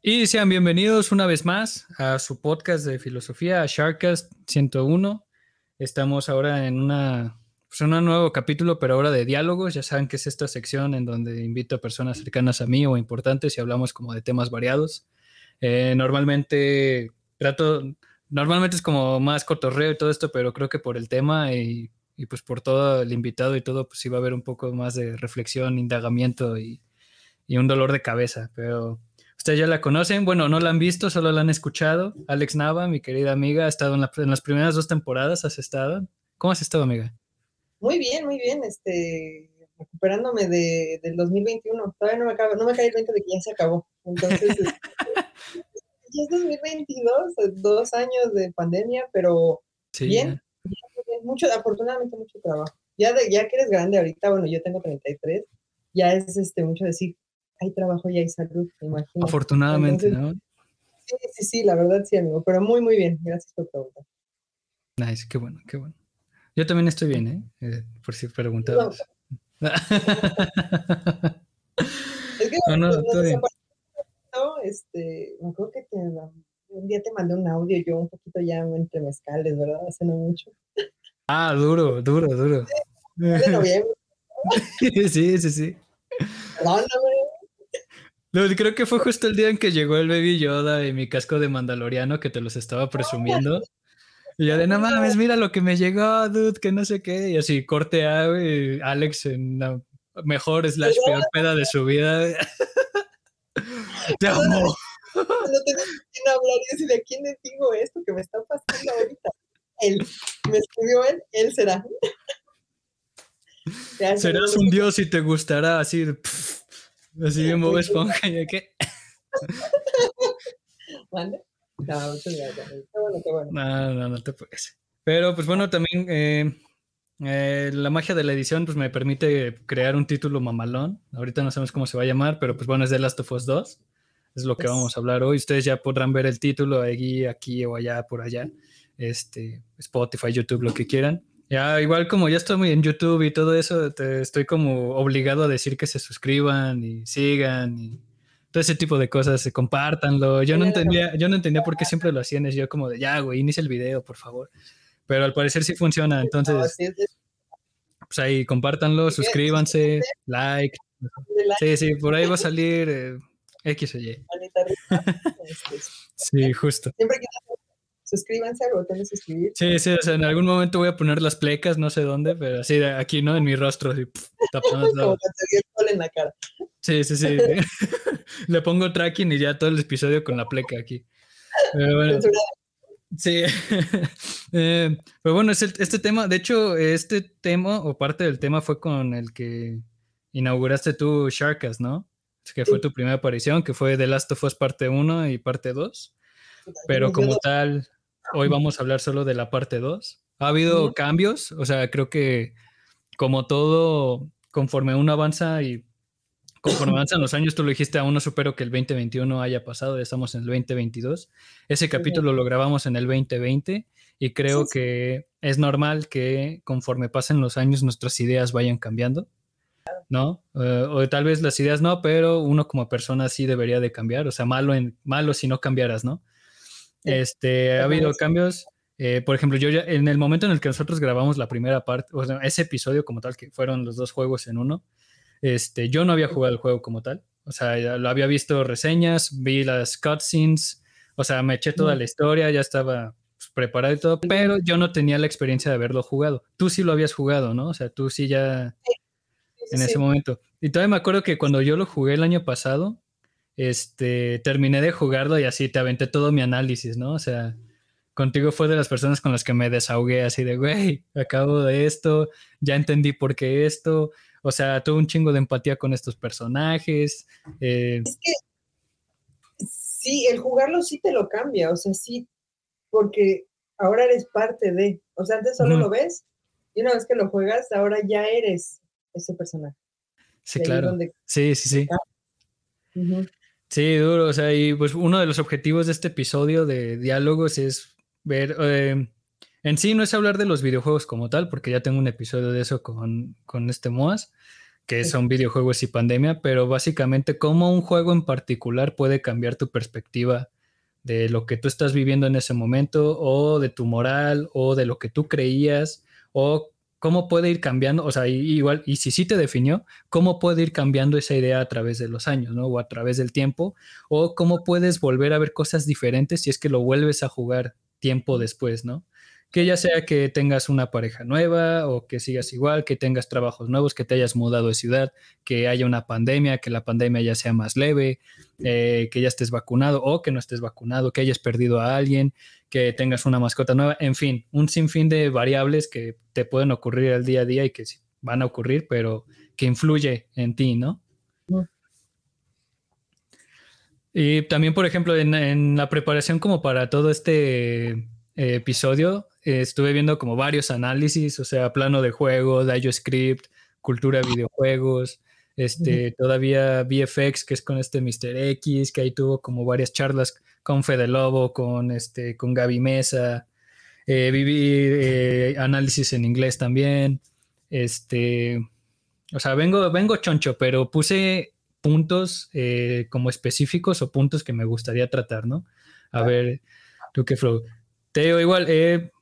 Y sean bienvenidos una vez más a su podcast de filosofía, a Sharkcast 101. Estamos ahora en una, pues un nuevo capítulo, pero ahora de diálogos. Ya saben que es esta sección en donde invito a personas cercanas a mí o importantes y hablamos como de temas variados. Eh, normalmente trato, normalmente es como más cotorreo y todo esto, pero creo que por el tema y, y pues por todo el invitado y todo, pues sí va a haber un poco más de reflexión, indagamiento y, y un dolor de cabeza, pero ustedes ya la conocen, bueno, no la han visto, solo la han escuchado. Alex Nava, mi querida amiga, ha estado en, las primeras dos temporadas, ¿has estado? ¿Cómo has estado, amiga? Muy bien, muy bien, este, recuperándome de, del 2021. Todavía no me, acabo, no me cae el 20 de que ya se acabó. Entonces, este, ya es 2022, dos años de pandemia, pero bien, bien, mucho, afortunadamente mucho trabajo. Ya, de, ya que eres grande ahorita, bueno, yo tengo 33, ya es este, mucho decir, hay trabajo y hay salud, me imagino. Afortunadamente, ¿no? Sí, sí, sí, la verdad sí, amigo, pero muy, muy bien. Gracias por preguntar. Nice, qué bueno, qué bueno. Yo también estoy bien, ¿eh? eh por si preguntabas. No. es que no, no, no, bien. este, me acuerdo que te, un día te mandé un audio, yo un poquito ya entre mezcales, ¿verdad? Hace no mucho. Ah, duro, duro, duro. Sí, de noviembre. sí, sí, sí. No, creo que fue justo el día en que llegó el Baby Yoda y mi casco de Mandaloriano que te los estaba presumiendo. Y yo de no mames, mira lo que me llegó, dude, que no sé qué. Y así corte a Alex en la mejor slash peor peda de su vida. Te amo. No tengo quién hablar y decir, ¿a quién le digo esto que me está pasando ahorita? Él. Me escribió él, él será. Serás un dios y te gustará así. Así de Bob Esponja, ¿y qué? ¿Mande? No, muchas gracias. bueno, qué bueno. No, no, no te puedes. Pero pues bueno, también eh, eh, la magia de la edición pues me permite crear un título mamalón. Ahorita no sabemos cómo se va a llamar, pero pues bueno, es The Last of Us 2. Es lo que pues vamos a hablar hoy. Ustedes ya podrán ver el título aquí, aquí o allá, por allá. Este, Spotify, YouTube, lo que quieran. Ya, igual como ya estoy en YouTube y todo eso, te estoy como obligado a decir que se suscriban y sigan y todo ese tipo de cosas, se compártanlo. Yo no entendía, yo no entendía por qué siempre lo hacían, es yo como de ya, güey, inicia el video, por favor. Pero al parecer sí funciona, entonces pues ahí compártanlo, suscríbanse, like. Sí, sí, por ahí va a salir eh, X o Y. Sí, justo. Siempre suscríbanse al botón de suscribir. Sí, sí, o sea, en algún momento voy a poner las plecas, no sé dónde, pero así aquí, ¿no? En mi rostro, así, tapando todo. Como en la cara. Sí, sí, sí. Le pongo tracking y ya todo el episodio con la pleca aquí. Pero bueno. Sí. eh, pero bueno, es este tema, de hecho, este tema o parte del tema fue con el que inauguraste tú Sharkas, ¿no? Que fue tu primera aparición, que fue The Last of Us parte 1 y parte 2. Pero como tal, Hoy vamos a hablar solo de la parte 2. Ha habido cambios, o sea, creo que como todo, conforme uno avanza y conforme avanzan los años, tú lo dijiste, aún no supero que el 2021 haya pasado, ya estamos en el 2022. Ese capítulo lo grabamos en el 2020 y creo que es normal que conforme pasen los años nuestras ideas vayan cambiando, ¿no? Eh, o tal vez las ideas no, pero uno como persona sí debería de cambiar, o sea, malo, en, malo si no cambiaras, ¿no? Este, ha habido cambios. Eh, por ejemplo, yo ya, en el momento en el que nosotros grabamos la primera parte, o sea, ese episodio como tal, que fueron los dos juegos en uno, este, yo no había jugado el juego como tal. O sea, ya lo había visto reseñas, vi las cutscenes, o sea, me eché toda la historia, ya estaba pues, preparado y todo, pero yo no tenía la experiencia de haberlo jugado. Tú sí lo habías jugado, ¿no? O sea, tú sí ya en ese momento. Y todavía me acuerdo que cuando yo lo jugué el año pasado, este, terminé de jugarlo y así te aventé todo mi análisis, ¿no? O sea, contigo fue de las personas con las que me desahogué así de, güey, acabo de esto, ya entendí por qué esto, o sea, tuve un chingo de empatía con estos personajes. Eh. Es que sí, el jugarlo sí te lo cambia, o sea, sí, porque ahora eres parte de, o sea, antes solo lo ves y una vez que lo juegas, ahora ya eres ese personaje. Sí, claro. Sí, sí, sí. Sí, duro. O sea, y pues uno de los objetivos de este episodio de diálogos es ver. Eh, en sí no es hablar de los videojuegos como tal, porque ya tengo un episodio de eso con, con este Moas. que son videojuegos y pandemia, pero básicamente cómo un juego en particular puede cambiar tu perspectiva de lo que tú estás viviendo en ese momento o de tu moral o de lo que tú creías o cómo puede ir cambiando, o sea, igual, y si sí te definió, cómo puede ir cambiando esa idea a través de los años, ¿no? O a través del tiempo, o cómo puedes volver a ver cosas diferentes si es que lo vuelves a jugar tiempo después, ¿no? Que ya sea que tengas una pareja nueva o que sigas igual, que tengas trabajos nuevos, que te hayas mudado de ciudad, que haya una pandemia, que la pandemia ya sea más leve, eh, que ya estés vacunado o que no estés vacunado, que hayas perdido a alguien, que tengas una mascota nueva, en fin, un sinfín de variables que te pueden ocurrir al día a día y que van a ocurrir, pero que influye en ti, ¿no? Y también, por ejemplo, en la preparación como para todo este episodio, estuve viendo como varios análisis, o sea, plano de juego, script cultura de videojuegos, este, todavía VFX, que es con este Mr. X, que ahí tuvo como varias charlas con Fede Lobo, con, este, con Gaby Mesa, eh, viví eh, análisis en inglés también, este, o sea, vengo, vengo choncho, pero puse puntos eh, como específicos o puntos que me gustaría tratar, ¿no? A ver, tú qué flow. Te digo igual, eh,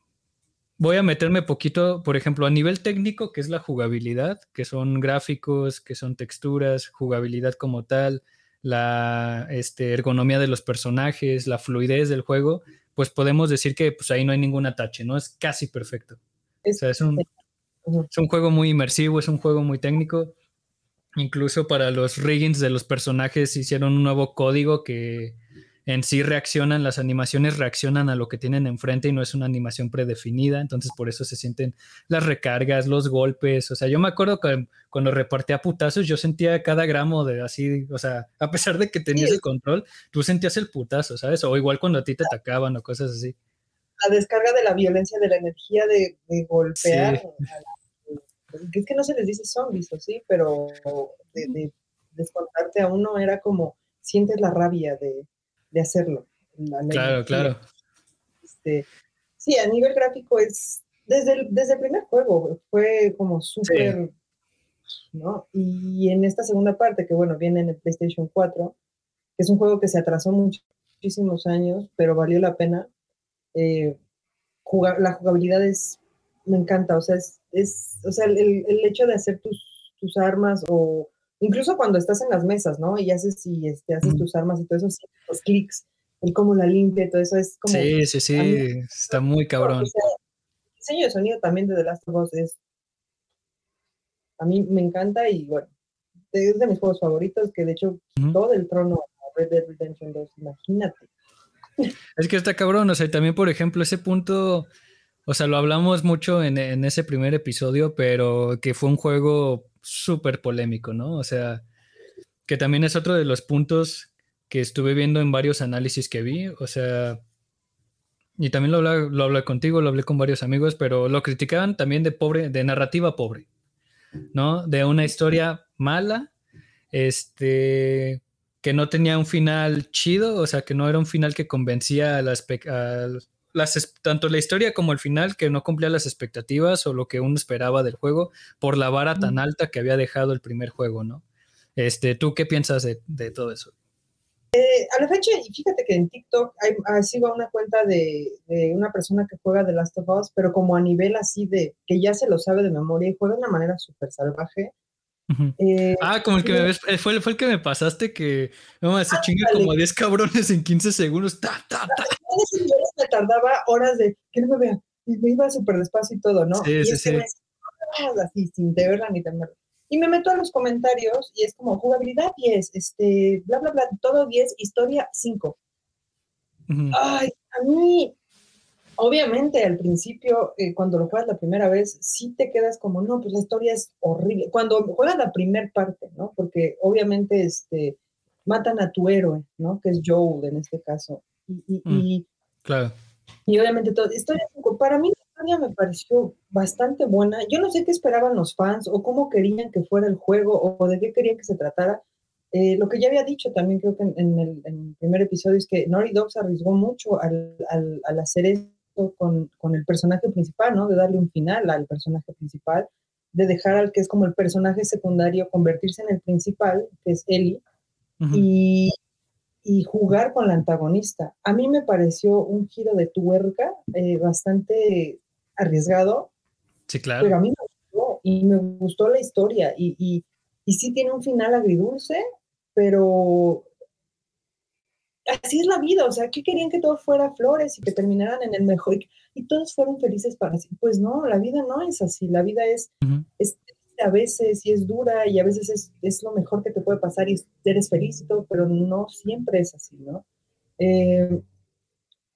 voy a meterme poquito, por ejemplo, a nivel técnico, que es la jugabilidad, que son gráficos, que son texturas, jugabilidad como tal, la este, ergonomía de los personajes, la fluidez del juego, pues podemos decir que pues, ahí no hay ningún atache, ¿no? Es casi perfecto. o sea, es un, es un juego muy inmersivo, es un juego muy técnico. Incluso para los riggings de los personajes hicieron un nuevo código que en sí reaccionan, las animaciones reaccionan a lo que tienen enfrente y no es una animación predefinida, entonces por eso se sienten las recargas, los golpes, o sea, yo me acuerdo que cuando repartía putazos yo sentía cada gramo de así, o sea, a pesar de que tenías el control, tú sentías el putazo, ¿sabes? O igual cuando a ti te atacaban o cosas así. La descarga de la violencia, de la energía de, golpear. Es que no se les dice zombies, ¿o sí? Pero de, de descontarte a uno era como sientes la rabia de, de hacerlo. Claro, claro. Este, sí, a nivel gráfico es, desde el, desde el primer juego fue como súper, ¿no? Y en esta segunda parte, que bueno, viene en el PlayStation 4, que es un juego que se atrasó muchísimos años, pero valió la pena. Eh, jugar, la jugabilidad es, me encanta, o sea, es, es o sea, el, el, hecho de hacer tus, tus armas o incluso cuando estás en las mesas, ¿no? Y haces, y este, haces tus armas y todo eso, los clics, el cómo la limpia, todo eso es como... Sí, sí, sí, está muy cabrón. el diseño de sonido también de The Last of Us es... A mí me encanta y bueno, es de mis juegos favoritos, que de hecho todo el trono Red Dead Redemption 2, imagínate. Es que está cabrón, o sea, también por ejemplo ese punto, o sea, lo hablamos mucho en, en ese primer episodio, pero que fue un juego súper polémico, ¿no? O sea, que también es otro de los puntos que estuve viendo en varios análisis que vi, o sea, y también lo hablé, lo hablé contigo, lo hablé con varios amigos, pero lo criticaban también de pobre, de narrativa pobre, ¿no? De una historia mala, este, que no tenía un final chido, o sea, que no era un final que convencía a las, a tanto la historia como el final que no cumplía las expectativas o lo que uno esperaba del juego por la vara tan alta que había dejado el primer juego, ¿no? Este, ¿Tú qué piensas de, todo eso? Eh, a la fecha, y fíjate que en TikTok hay, ah, sigo una cuenta de, una persona que juega The Last of Us, pero como a nivel así de que ya se lo sabe de memoria y juega de una manera súper salvaje. Eh, ah, como el que me eh, fue, fue el que me pasaste que no, se chinga como 10 cabrones en 15 segundos. Ta, ta, ta me tardaba horas de que no me vea. Y me iba súper despacio y todo, ¿no? Sí, y sí, sí. así, sin verla ni temerla. Y me meto a los comentarios y es como jugabilidad 10, este, bla, bla, bla, todo 10, historia 5. Ay, a mí, obviamente al principio, eh, cuando lo juegas la primera vez, sí te quedas como, no, pues la historia es horrible. Cuando juegas la primera parte, ¿no? Porque obviamente, este, matan a tu héroe, ¿no? Que es Joel en este caso. Y, y, mm. Claro. Y obviamente todo. Historia para mí la historia me pareció bastante buena. Yo no sé qué esperaban los fans o cómo querían que fuera el juego o de qué querían que se tratara. Eh, lo que ya había dicho también creo que en, el, primer episodio es que Naughty Dog se arriesgó mucho al, hacer esto con, con, el personaje principal, ¿no? De darle un final al personaje principal, de dejar al que es como el personaje secundario convertirse en el principal, que es Ellie, y, y, jugar con la antagonista. A mí me pareció un giro de tuerca eh, bastante arriesgado. Sí, claro. Pero a mí me gustó y me gustó la historia y, y, y sí tiene un final agridulce, pero así es la vida, o sea, ¿qué querían que todo fuera flores y que terminaran en el mejor y, todos fueron felices para sí? Pues no, la vida no es así, la vida es, a veces y es dura y a veces es, lo mejor que te puede pasar y eres feliz y todo, pero no siempre es así, ¿no? Eh,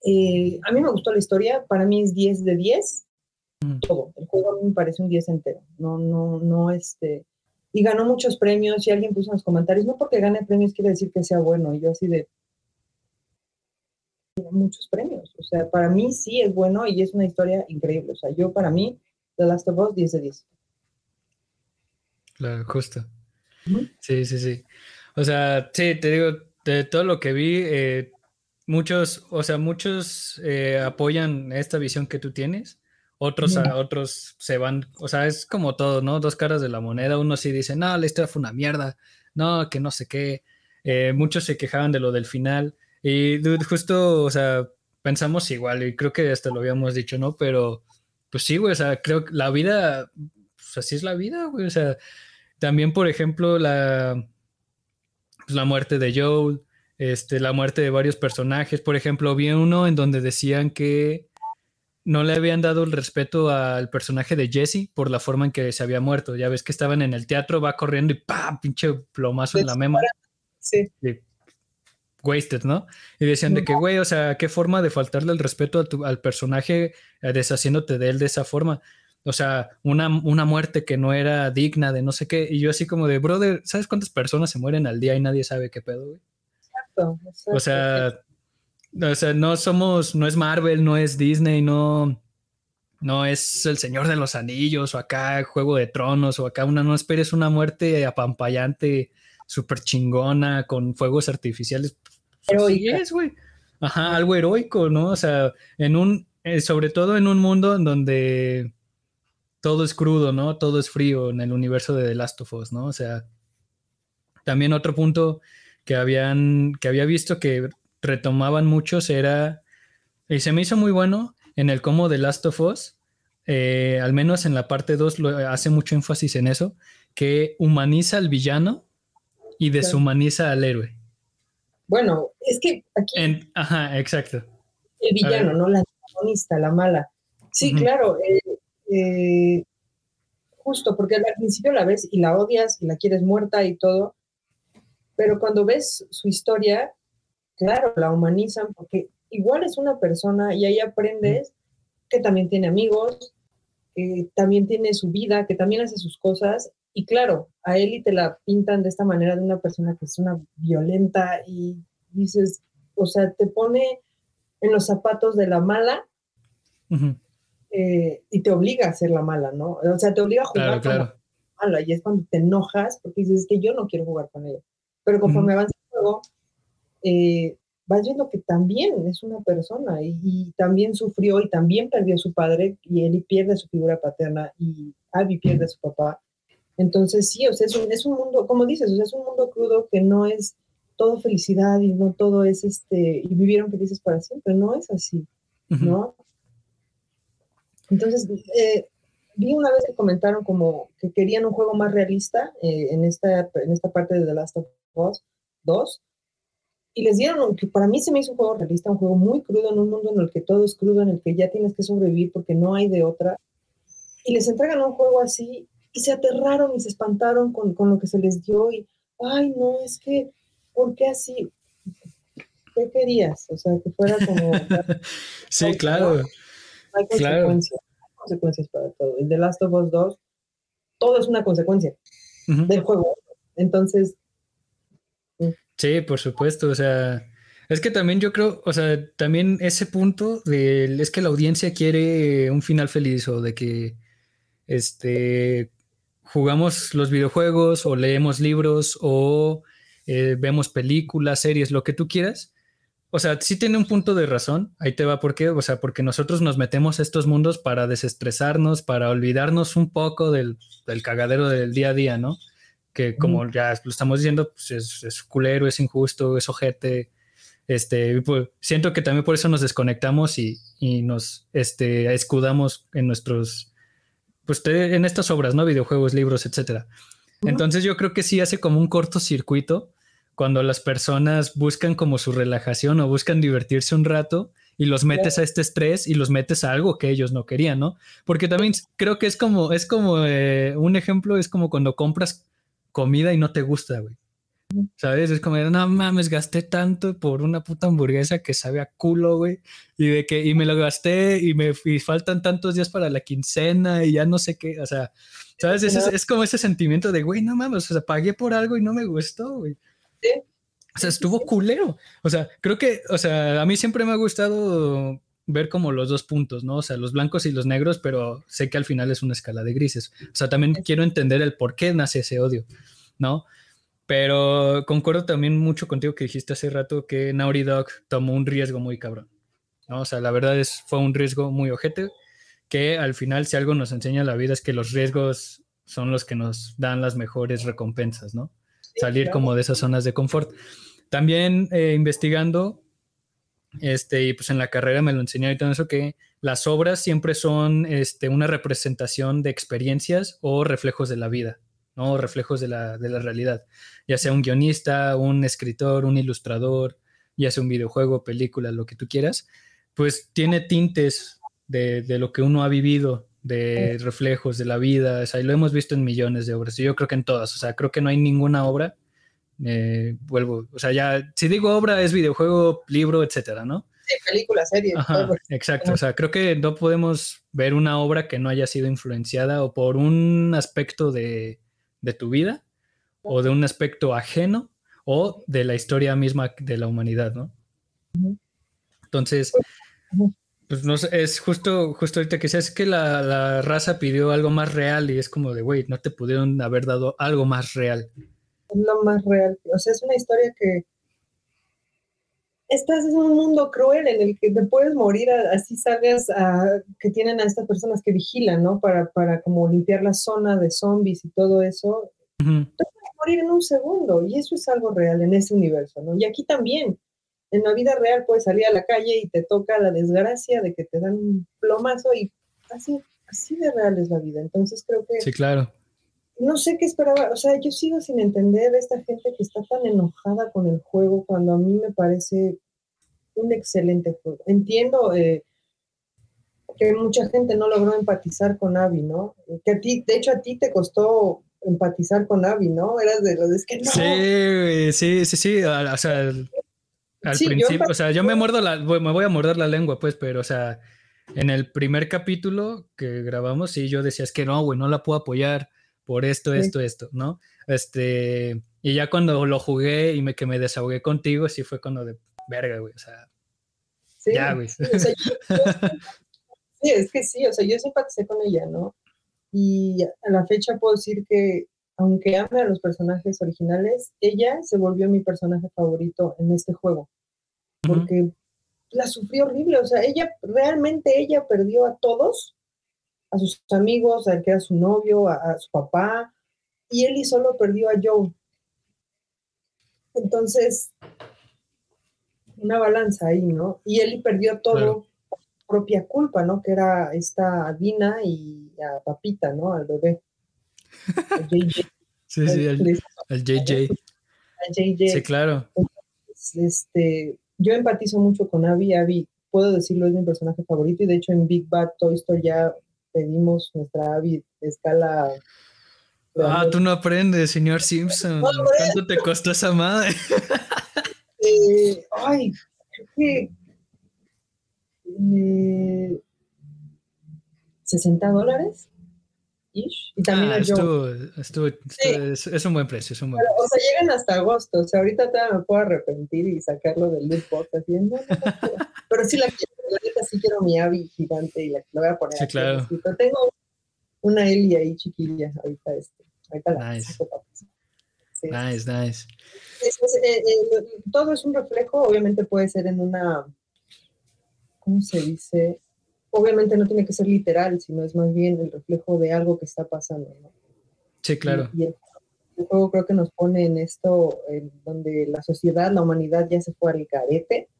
eh, a mí me gustó la historia, para mí es 10 de 10, todo, el juego a mí me parece un 10 entero, no, no, no, este, y ganó muchos premios y alguien puso en los comentarios, no porque gane premios quiere decir que sea bueno, y yo así de, muchos premios. O sea, para mí sí es bueno y es una historia increíble. O sea, yo para mí, The Last of Us, 10 de 10. Claro, justo. Sí, sí, sí. O sea, sí, te digo, de todo lo que vi, eh, muchos, o sea, muchos eh, apoyan esta visión que tú tienes. Otros, otros se van, o sea, es como todo, ¿no? Dos caras de la moneda. Uno sí dice, no, la historia fue una mierda, no, que no sé qué. Eh, muchos se quejaban de lo del final. Y dude, justo, o sea, pensamos igual y creo que hasta lo habíamos dicho, ¿no? Pero, pues sí, güey, o sea, creo que la vida, pues así es la vida, güey, o sea, también, por ejemplo, la, pues, la muerte de Joel, este, la muerte de varios personajes, por ejemplo, vi uno en donde decían que no le habían dado el respeto al personaje de Jesse por la forma en que se había muerto. Ya ves que estaban en el teatro, va corriendo y ¡pam! pinche plomazo en la mema. Sí wasted, ¿no? Y decían de que, güey, o sea, qué forma de faltarle el respeto al personaje eh, deshaciéndote de él de esa forma. O sea, una, una muerte que no era digna de no sé qué. Y yo así como de, brother, ¿sabes cuántas personas se mueren al día y nadie sabe qué pedo, güey? Exacto, O sea, o sea, no somos, no es Marvel, no es Disney, no, no es el Señor de los Anillos o acá Juego de Tronos o acá una, no esperes una muerte apampallante súper chingona, con fuegos artificiales. Heroica. es, güey. Ajá, algo heroico, ¿no? O sea, en un, eh, sobre todo en un mundo en donde todo es crudo, ¿no? Todo es frío en el universo de The Last of Us, ¿no? O sea, también otro punto que habían, que había visto que retomaban muchos era, y se me hizo muy bueno en el cómo The Last of Us, eh, al menos en la parte 2 hace mucho énfasis en eso, que humaniza al villano y deshumaniza al héroe. Bueno, es que aquí. ajá, exacto. El villano, ¿no? La antagonista, la mala. Sí, claro. Eh, eh, justo, porque al principio la ves y la odias y la quieres muerta y todo. Pero cuando ves su historia, claro, la humanizan porque igual es una persona y ahí aprendes que también tiene amigos, que también tiene su vida, que también hace sus cosas y claro, a Eli te la pintan de esta manera de una persona que es una violenta y dices, o sea, te pone en los zapatos de la mala eh, y te obliga a ser la mala, ¿no? O sea, te obliga a jugar con la mala y es cuando te enojas porque dices que yo no quiero jugar con ella. Pero conforme avanza el juego, eh, vas viendo que también es una persona y, y, también sufrió y también perdió a su padre y Eli pierde su figura paterna y Abby pierde a su papá entonces, sí, o sea, es un, es un mundo, como dices, o sea, es un mundo crudo que no es todo felicidad y no todo es este, y vivieron felices para siempre, no es así, ¿no? Entonces, eh, vi una vez que comentaron como que querían un juego más realista eh, en, esta, en esta parte de The Last of Us 2, y les dieron, que para mí se me hizo un juego realista, un juego muy crudo en un mundo en el que todo es crudo, en el que ya tienes que sobrevivir porque no hay de otra, y les entregan un juego así y se aterraron y se espantaron con, lo que se les dio y, ay, no, es que, ¿por qué así? ¿Qué querías? O sea, que fuera como... sí, claro. Hay consecuencias, hay consecuencias para todo. Y The Last of Us 2, todo es una consecuencia del juego. Entonces... Sí, por supuesto, o sea... Es que también yo creo, o sea, también ese punto de, es que la audiencia quiere un final feliz o de que, este, jugamos los videojuegos o leemos libros o eh, vemos películas, series, lo que tú quieras, o sea, sí tiene un punto de razón. Ahí te va, ¿por qué? O sea, porque nosotros nos metemos a estos mundos para desestresarnos, para olvidarnos un poco del, cagadero del día a día, ¿no? Que como ya lo estamos diciendo, pues es, es, culero, es injusto, es ojete. Este, pues, siento que también por eso nos desconectamos y, y nos este, escudamos en nuestros, pues en estas obras, ¿no? Videojuegos, libros, etcétera. Entonces yo creo que sí hace como un cortocircuito cuando las personas buscan como su relajación o buscan divertirse un rato y los metes a este estrés y los metes a algo que ellos no querían, ¿no? Porque también creo que es como, es como eh, un ejemplo, es como cuando compras comida y no te gusta, güey. ¿Sabes? Es como, no mames, gasté tanto por una puta hamburguesa que sabe a culo, güey. Y de que, y me lo gasté y me faltan tantos días para la quincena y ya no sé qué. O sea, ¿sabes? Es, es como ese sentimiento de, güey, no mames, o sea, pagué por algo y no me gustó, güey. O sea, estuvo culero. O sea, creo que, o sea, a mí siempre me ha gustado ver como los dos puntos, ¿no? O sea, los blancos y los negros, pero sé que al final es una escala de grises. O sea, también quiero entender el por qué nace ese odio, ¿no? Pero concuerdo también mucho contigo que dijiste hace rato que Naughty Dog tomó un riesgo muy cabrón, ¿no? O sea, la verdad es, fue un riesgo muy ojete, que al final si algo nos enseña la vida es que los riesgos son los que nos dan las mejores recompensas, ¿no? salir como de esas zonas de confort. También eh, investigando, este, y pues en la carrera me lo enseñaron y todo eso, que las obras siempre son este, una representación de experiencias o reflejos de la vida, ¿no? reflejos de la, de la realidad, ya sea un guionista, un escritor, un ilustrador, ya sea un videojuego, película, lo que tú quieras, pues tiene tintes de, de lo que uno ha vivido de reflejos de la vida, o sea, y lo hemos visto en millones de obras, y yo creo que en todas, o sea, creo que no hay ninguna obra, eh, vuelvo, o sea, ya, si digo obra es videojuego, libro, etcétera, ¿no? Sí, película, serie. exacto, o sea, creo que no podemos ver una obra que no haya sido influenciada o por un aspecto de, de tu vida, o de un aspecto ajeno, o de la historia misma de la humanidad, ¿no? Entonces, pues no sé, es justo, justo ahorita que es que la, la, raza pidió algo más real y es como de, güey, no te pudieron haber dado algo más real. Lo más real. O sea, es una historia que estás en un mundo cruel en el que te puedes morir así salgas a, que tienen a estas personas que vigilan, ¿no? Para, para como limpiar la zona de zombies y todo eso. Te puedes morir en un segundo y eso es algo real en ese universo, ¿no? Y aquí también en la vida real puedes salir a la calle y te toca la desgracia de que te dan un plomazo y así, así de real es la vida. Entonces creo que... Sí, claro. No sé qué esperaba, o sea, yo sigo sin entender a esta gente que está tan enojada con el juego cuando a mí me parece un excelente juego. Entiendo eh, que mucha gente no logró empatizar con Abby, ¿no? Que a ti, de hecho a ti te costó empatizar con Abby, ¿no? Eras de los que no. Sí, sí, sí, sí, o sea, al principio, o sea, yo me muerdo la, me voy a morder la lengua, pues, pero, o sea, en el primer capítulo que grabamos, sí, yo decía, es que no, güey, no la puedo apoyar por esto, esto, esto, ¿no? Este, y ya cuando lo jugué y me, que me desahogué contigo, sí fue cuando de verga, güey, o sea, ya, güey. Sí, es que sí, o sea, yo simpaticé con ella, ¿no? Y a la fecha puedo decir que aunque ame a los personajes originales, ella se volvió mi personaje favorito en este juego. Porque la sufrió horrible. O sea, ella, realmente ella perdió a todos, a sus amigos, a que era su novio, a, su papá, y Ellie solo perdió a Joe. Entonces, una balanza ahí, ¿no? Y Ellie perdió todo por propia culpa, ¿no? Que era esta Dina y a Papita, ¿no? Al bebé. Sí, sí, el, JJ. Sí, claro. Este, yo empatizo mucho con Abby. Abby, puedo decirlo, es mi personaje favorito. Y de hecho, en Big Bad Toy Story ya pedimos nuestra de escala. Ah, tú no aprendes, señor Simpson. ¿Cuánto te costó esa madre? Eh, ay, creo que. 60 eh, dólares. Y también ah, estuvo, estuvo, es, un buen precio, es un buen O sea, llegan hasta agosto, o sea, ahorita todavía me puedo arrepentir y sacarlo del loot box haciendo. pero sí la quiero, la neta sí quiero mi Abby gigante y la, voy a poner. Sí, claro. tengo una Ellie ahí chiquilla, ahorita este, ahorita la nice. Nice, nice. Eh, eh, todo es un reflejo, obviamente puede ser en una, ¿cómo se dice? Obviamente no tiene que ser literal, sino es más bien el reflejo de algo que está pasando, ¿no? Sí, claro. Y, el, juego creo que nos pone en esto, en donde la sociedad, la humanidad ya se fue al carete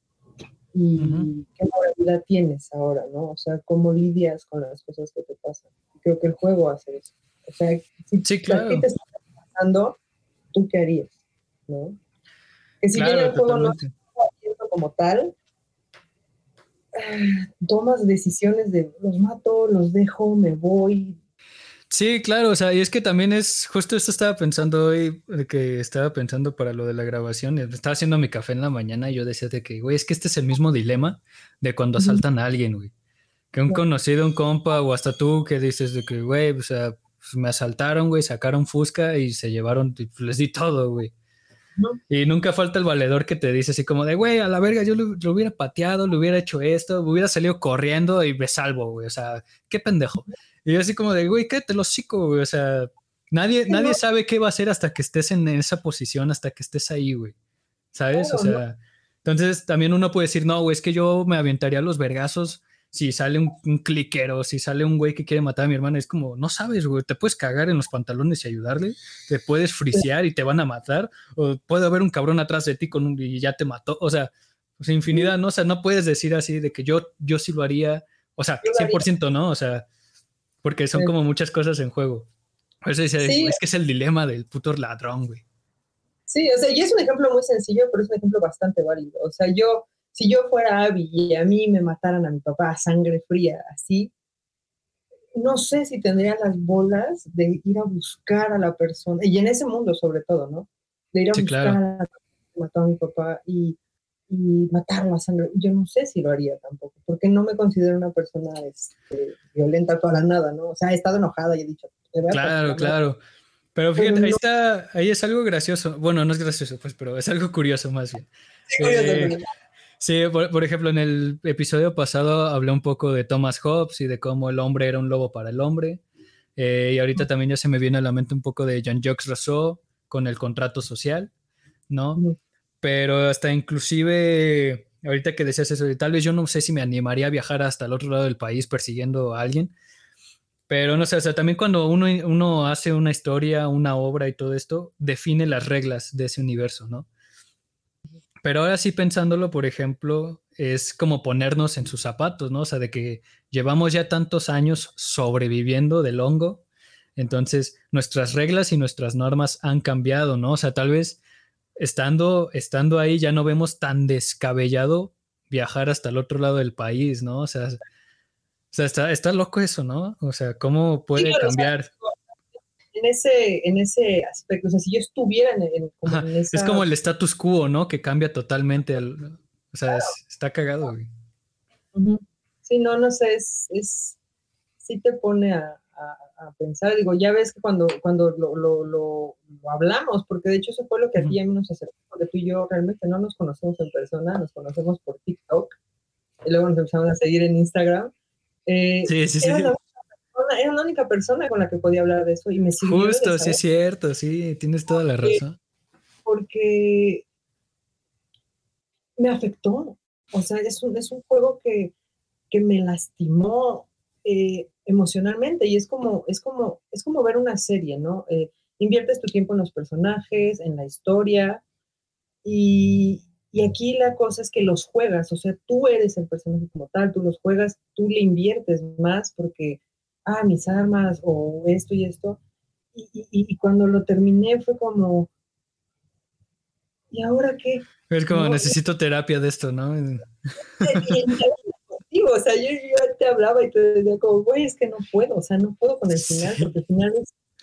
y qué moralidad tienes ahora, ¿no? O sea, cómo lidias con las cosas que te pasan. Creo que el juego hace eso. O sea, si sí, claro. te está pasando, ¿tú qué harías? ¿No? Que si bien el juego no está como tal, ah, tomas decisiones de los mato, los dejo, me voy, Sí, claro, o sea, y es que también es, justo esto estaba pensando hoy, que estaba pensando para lo de la grabación, estaba haciendo mi café en la mañana y yo decía de que, güey, es que este es el mismo dilema de cuando asaltan a alguien, güey. Que un conocido, un compa o hasta tú que dices de que, güey, o sea, pues me asaltaron, güey, sacaron Fusca y se llevaron, pues, les di todo, güey. Y nunca falta el valedor que te dice así como de, güey, a la verga, yo lo, lo, hubiera pateado, le hubiera hecho esto, hubiera salido corriendo y me salvo, güey. O sea, qué pendejo. Y yo así como de, güey, te lo hocico, güey. O sea, nadie, nadie sabe qué va a hacer hasta que estés en esa posición, hasta que estés ahí, güey. ¿Sabes? o sea, entonces también uno puede decir, no, güey, es que yo me aventaría los vergazos si sale un, cliquero, si sale un güey que quiere matar a mi hermana. Es como, no sabes, güey, te puedes cagar en los pantalones y ayudarle, te puedes frisear y te van a matar, o puede haber un cabrón atrás de ti con un, y ya te mató. O sea, pues infinidad, ¿no? O sea, no puedes decir así de que yo, yo sí lo haría, o sea, 100%, ¿no? O sea, porque son como muchas cosas en juego. Por eso dice, es que es el dilema del puto ladrón, güey. Sí, o sea, y es un ejemplo muy sencillo, pero es un ejemplo bastante válido. O sea, yo, si yo fuera Abby y a mí me mataran a mi papá a sangre fría, así, no sé si tendría las bolas de ir a buscar a la persona, y en ese mundo sobre todo, ¿no? De ir a buscar a la persona que mató a mi papá y y matarlo a sangre. Yo no sé si lo haría tampoco, porque no me considero una persona este, violenta para nada, ¿no? O sea, he estado enojada y he dicho. Claro, claro. Pero fíjate, ahí está, ahí es algo gracioso. Bueno, no es gracioso, pues, pero es algo curioso más bien. Sí, eh, por, ejemplo, en el episodio pasado hablé un poco de Thomas Hobbes y de cómo el hombre era un lobo para el hombre. Eh, y ahorita también ya se me viene a la mente un poco de Jean-Jacques Rousseau con el contrato social, ¿no? Pero hasta inclusive, ahorita que decías eso, tal vez yo no sé si me animaría a viajar hasta el otro lado del país persiguiendo a alguien, pero no sé, o sea, también cuando uno, uno hace una historia, una obra y todo esto, define las reglas de ese universo, ¿no? Pero ahora sí pensándolo, por ejemplo, es como ponernos en sus zapatos, ¿no? O sea, de que llevamos ya tantos años sobreviviendo del hongo, entonces nuestras reglas y nuestras normas han cambiado, ¿no? O sea, tal vez estando, estando ahí ya no vemos tan descabellado viajar hasta el otro lado del país, ¿no? O sea, o sea está, está loco eso, ¿no? O sea, ¿cómo puede cambiar? en ese, en ese aspecto, o sea, si yo estuviera en, en, Es como el status quo, ¿no? Que cambia totalmente. o sea, está cagado, güey. Sí, no, no sé, es, es sí te pone a, a, pensar. Digo, ya ves que cuando, cuando lo, lo, lo, hablamos, porque de hecho eso fue lo que aquí a mí nos acercó, porque tú y yo realmente no nos conocemos en persona, nos conocemos por TikTok, y luego nos empezamos a seguir en Instagram. Eh, sí, sí, sí. Era la, única persona con la que podía hablar de eso y me sirvió Justo, sí es cierto, sí, tienes toda la razón. Porque me afectó, o sea, es un, es un juego que, que me lastimó eh, emocionalmente y es como, es como, es como ver una serie, ¿no? Eh, inviertes tu tiempo en los personajes, en la historia y, y, aquí la cosa es que los juegas, o sea, tú eres el personaje como tal, tú los juegas, tú le inviertes más porque, ah, mis armas o esto y esto. Y, y, cuando lo terminé fue como, ¿y ahora qué? Es como, necesito terapia de esto, ¿no? o sea, yo, te hablaba y te decía como, güey, es que no puedo, o sea, no puedo con el final, porque el final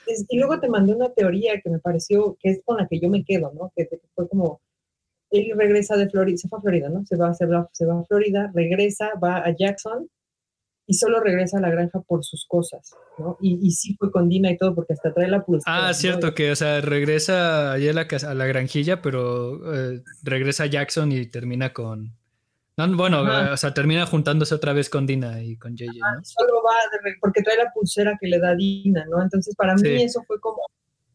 es, Y luego te mandé una teoría que me pareció, que es con la que yo me quedo, ¿no? Que, fue como, él regresa de Florida, se fue a Florida, ¿no? Se va, se va, se va a Florida, regresa, va a Jackson y solo regresa a la granja por sus cosas, ¿no? Y, y sí fue con Dina y todo, porque hasta trae la pulsera. Ah, cierto, que, o sea, regresa allá a la, a la granjilla, pero eh, regresa a Jackson y termina con, bueno, o sea, termina juntándose otra vez con Dina y con JJ, Solo va porque trae la pulsera que le da Dina, ¿no? Entonces, para mí eso fue como,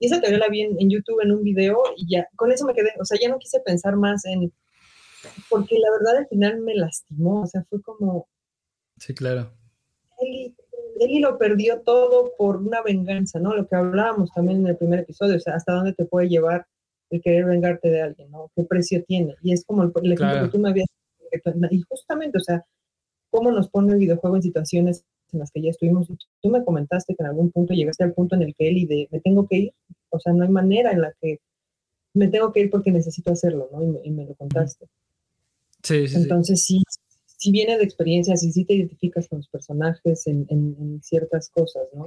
Y esa teoría la vi en, YouTube en un video y ya, con eso me quedé, o sea, ya no quise pensar más en, porque la verdad al final me lastimó, o sea, fue como... Sí, claro. Eli, Eli lo perdió todo por una venganza, ¿no? Lo que hablábamos también en el primer episodio, o sea, hasta dónde te puede llevar el querer vengarte de alguien, ¿no? ¿Qué precio tiene? Y es como el, ejemplo que tú me habías... Y justamente, o sea, cómo nos pone el videojuego en situaciones en las que ya estuvimos. Tú me comentaste que en algún punto llegaste al punto en el que él y de me tengo que ir, o sea, no hay manera en la que me tengo que ir porque necesito hacerlo, ¿no? Y me, lo contaste. Sí, sí. Entonces sí, sí viene de experiencias y sí te identificas con los personajes en, ciertas cosas, ¿no?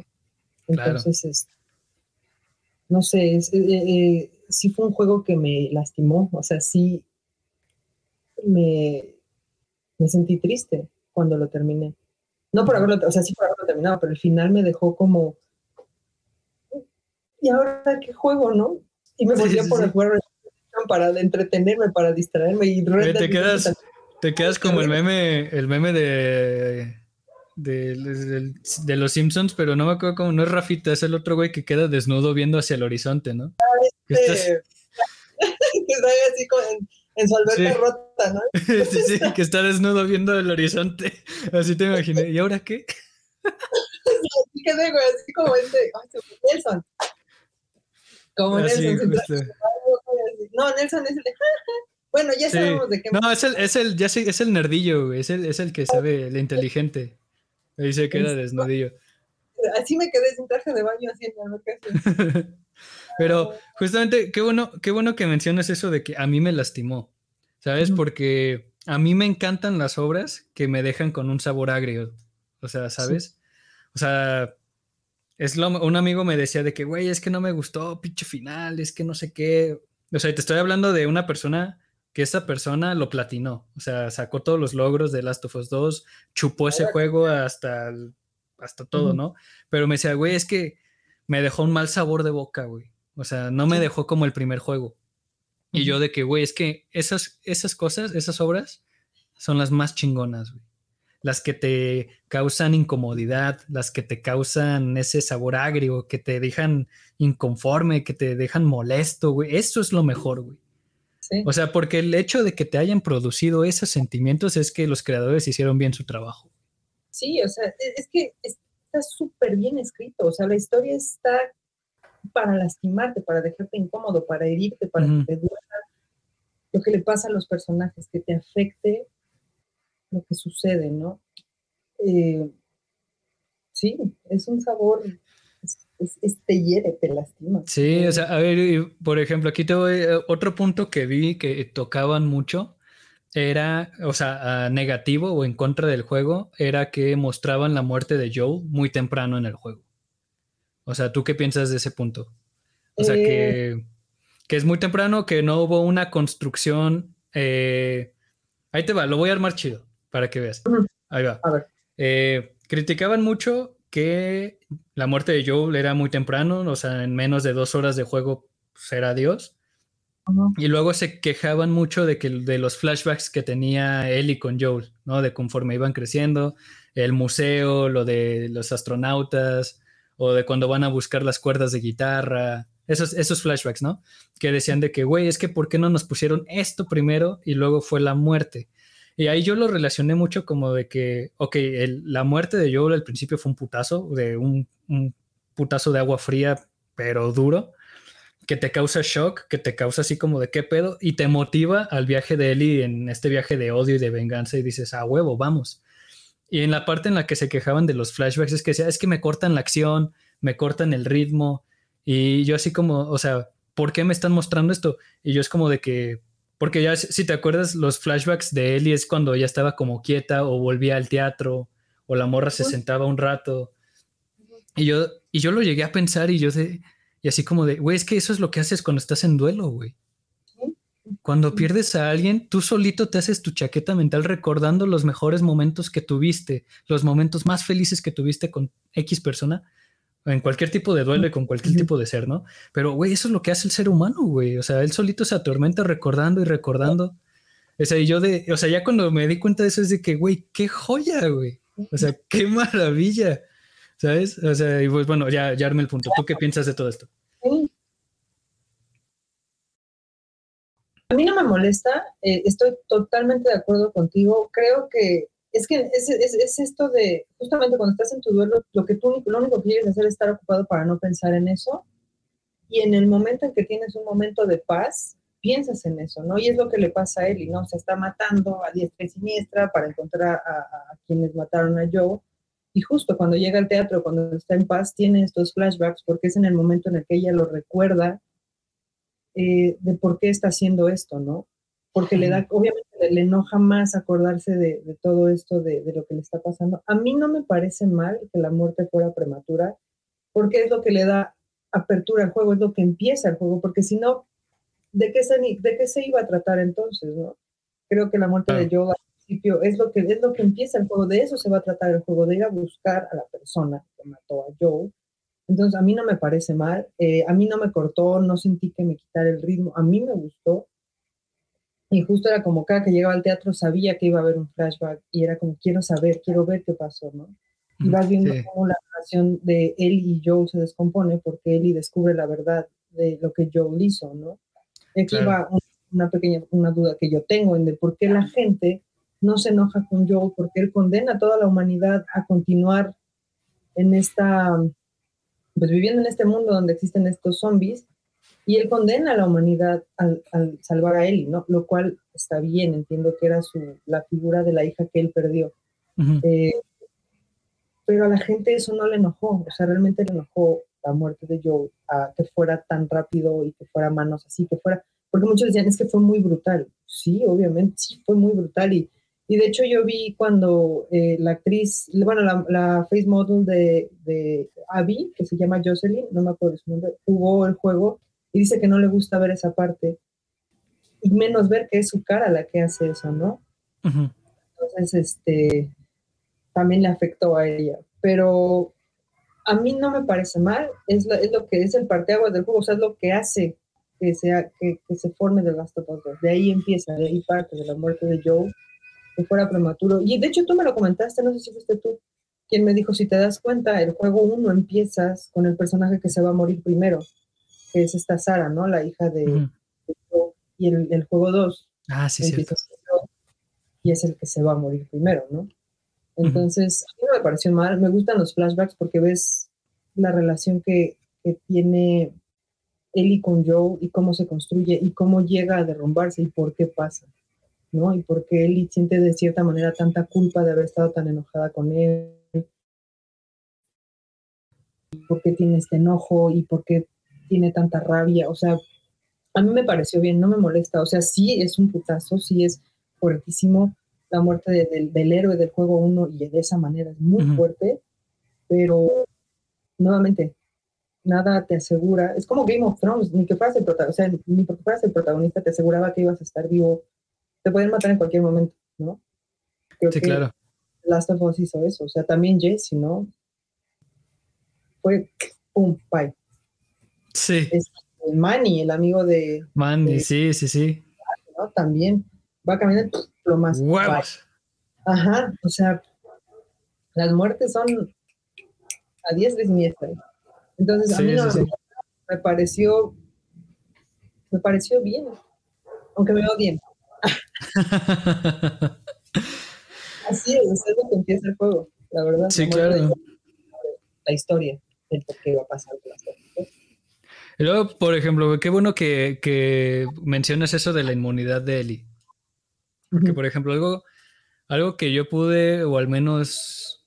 Entonces, es, no sé, es, eh, eh, sí fue un juego que me lastimó, o sea, sí me, me sentí triste cuando lo terminé. No por haberlo, o sea, sí por haberlo terminado, pero el final me dejó como, ¿y ahora qué juego, no? Y me volví a poner juego para entretenerme, para distraerme y te quedas, te quedas como el meme, el meme de, de, los Simpsons, pero no me acuerdo cómo, no es Rafita, es el otro güey que queda desnudo viendo hacia el horizonte, ¿no? Ah, este, que está así con, en su alberca rota, ¿no? sí, sí, que está desnudo viendo el horizonte. Así te imaginé. ¿Y ahora qué? así que güey, así como este, Nelson. Como Nelson. No, Nelson es el de, bueno, ya sabemos de qué. No, es el, es el, ya sé, es el nerdillo, güey. Es el, es el que sabe, el inteligente. Me dice que era desnudillo. Así me quedé sin traje de baño haciendo lo que hace. Pero justamente, qué bueno, qué bueno que mencionas eso de que a mí me lastimó, ¿sabes? Porque a mí me encantan las obras que me dejan con un sabor agrio, o sea, ¿sabes? O sea, es lo, un amigo me decía de que, güey, es que no me gustó, pinche final, es que no sé qué. O sea, te estoy hablando de una persona que esa persona lo platinó, o sea, sacó todos los logros de Last of Us 2, chupó ese juego hasta, hasta todo, ¿no? Pero me decía, güey, es que me dejó un mal sabor de boca, güey. O sea, no me dejó como el primer juego. Y yo de que, güey, es que esas, esas cosas, esas obras, son las más chingonas, güey. Las que te causan incomodidad, las que te causan ese sabor agrio, que te dejan inconforme, que te dejan molesto, güey. Eso es lo mejor, güey. O sea, porque el hecho de que te hayan producido esos sentimientos es que los creadores hicieron bien su trabajo. Sí, o sea, e, es que está súper bien escrito. O sea, la historia está para lastimarte, para dejarte incómodo, para herirte, para que te duela lo que le pasa a los personajes, que te afecte lo que sucede, ¿no? Eh, sí, es un sabor, es, te hiere, te lastima. Sí, o sea, a ver, por ejemplo, aquí te voy, eh, otro punto que vi que tocaban mucho era, o sea, negativo o en contra del juego, era que mostraban la muerte de Joe muy temprano en el juego. O sea, ¿tú qué piensas de ese punto? O sea, que, eh. que, es muy temprano, que no hubo una construcción. Eh, ahí te va, lo voy a armar chido para que veas. Ahí va. Eh, criticaban mucho que la muerte de Joel era muy temprano, o sea, en menos de dos horas de juego será pues, Dios. Y luego se quejaban mucho de que de los flashbacks que tenía Ellie con Joel, ¿no? De conforme iban creciendo, el museo, lo de los astronautas, o de cuando van a buscar las cuerdas de guitarra, esos, esos flashbacks, ¿no? Que decían de que, güey, es que ¿por qué no nos pusieron esto primero y luego fue la muerte? Y ahí yo lo relacioné mucho como de que, ok, la muerte de Joel al principio fue un putazo, de un, putazo de agua fría, pero duro, que te causa shock, que te causa así como de qué pedo, y te motiva al viaje de Ellie en este viaje de odio y de venganza y dices, ah, huevo, vamos. Y en la parte en la que se quejaban de los flashbacks es que decía, es que me cortan la acción, me cortan el ritmo. Y yo así como, o sea, ¿por qué me están mostrando esto? Y yo es como de que, porque ya si te acuerdas, los flashbacks de Ellie es cuando ya estaba como quieta o volvía al teatro o la morra se sentaba un rato. Y yo, y yo lo llegué a pensar y yo de, y así como de, güey, es que eso es lo que haces cuando estás en duelo, güey. Cuando pierdes a alguien, tú solito te haces tu chaqueta mental recordando los mejores momentos que tuviste, los momentos más felices que tuviste con X persona, en cualquier tipo de duelo y con cualquier tipo de ser, ¿no? Pero, güey, eso es lo que hace el ser humano, güey. O sea, él solito se atormenta recordando y recordando. O sea, y yo de, o sea, ya cuando me di cuenta de eso es de que, güey, qué joya, güey. O sea, qué maravilla. ¿Sabes? O sea, y pues bueno, ya, ya armé el punto. ¿Tú qué piensas de todo esto? A mí no me molesta, eh, estoy totalmente de acuerdo contigo. Creo que es que es, es, esto de, justamente cuando estás en tu duelo, lo que tú lo único que quieres hacer es estar ocupado para no pensar en eso. Y en el momento en que tienes un momento de paz, piensas en eso, ¿no? Y es lo que le pasa a y ¿no? Se está matando a diestra y siniestra para encontrar a, quienes mataron a Joe. Y justo cuando llega al teatro, cuando está en paz, tiene estos flashbacks porque es en el momento en el que ella lo recuerda eh, de por qué está haciendo esto, ¿no? porque le da, obviamente le, enoja más acordarse de, todo esto, de, lo que le está pasando. A mí no me parece mal que la muerte fuera prematura, porque es lo que le da apertura al juego, es lo que empieza el juego, porque si no, ¿de qué se, de qué se iba a tratar entonces, no? Creo que la muerte de Joe al principio es lo, que, es lo que empieza el juego, de eso se va a tratar el juego, de ir a buscar a la persona que mató a Joe. Entonces, a mí no me parece mal, eh, a mí no me cortó, no sentí que me quitara el ritmo, a mí me gustó, y justo era como cada que llegaba al teatro sabía que iba a haber un flashback y era como quiero saber, quiero ver qué pasó, ¿no? Y vas viendo cómo la relación de él y Joel se descompone porque Ellie descubre la verdad de lo que Joel hizo, ¿no? Aquí va una pequeña una duda que yo tengo en de por qué la gente no se enoja con Joel, porque él condena a toda la humanidad a continuar en esta, pues viviendo en este mundo donde existen estos zombies y él condena a la humanidad al, salvar a Ellie, ¿no? Lo cual está bien, entiendo que era su, la figura de la hija que él perdió. Eh, pero a la gente eso no le enojó, o sea, realmente le enojó la muerte de Joe, a que fuera tan rápido y que fuera manos así, que fuera, porque muchos decían, es que fue muy brutal. Sí, obviamente, sí, fue muy brutal. Y, y de hecho yo vi cuando eh, la actriz, bueno, la, la face model de, de Abby, que se llama Jocelyn, no me acuerdo su nombre, jugó el juego y dice que no le gusta ver esa parte y menos ver que es su cara la que hace eso, ¿no? Entonces, este, también le afectó a ella, pero a mí no me parece mal, es, es lo que es el parteaguas del juego, o sea, es lo que hace que, sea, que, se forme de Last of Us De ahí empieza, de ahí parte de la muerte de Joe, que fuera prematuro. Y de hecho tú me lo comentaste, no sé si fuiste tú quien me dijo, si te das cuenta, el juego 1 empiezas con el personaje que se va a morir primero que es esta Sara, ¿no? La hija de, y el, juego 2. Ah, sí, sí. Y es el que se va a morir primero, ¿no? Entonces, a mí no me pareció mal, me gustan los flashbacks porque ves la relación que, que tiene Ellie con Joe y cómo se construye y cómo llega a derrumbarse y por qué pasa, ¿no? Y por qué Ellie siente de cierta manera tanta culpa de haber estado tan enojada con él, por qué tiene este enojo y por qué tiene tanta rabia, o sea, a mí me pareció bien, no me molesta, o sea, sí es un putazo, sí es fuertísimo la muerte del héroe del juego 1 y de esa manera es muy fuerte, pero nuevamente, nada te asegura, es como Game of Thrones, ni que fueras el protagonista, o sea, ni porque fueras el protagonista te aseguraba que ibas a estar vivo, te pueden matar en cualquier momento, ¿no? sí, claro. Last of Us hizo eso, o sea, también Jesse, ¿no? Fue un bye. Sí. Es Manny, el amigo de. Manny, sí, sí, sí. También va a caminar lo más. Huevos. Ajá, o sea, las muertes son a diestra y siniestra. Entonces, a mí no, me pareció. Me pareció bien, aunque me odien. Así es, es lo que empieza el juego, la verdad. Sí, claro. La historia, el por qué va a pasar las cosas. Y luego, por ejemplo, qué bueno que, que mencionas eso de la inmunidad de Eli. Porque, por ejemplo, algo, algo que yo pude, o al menos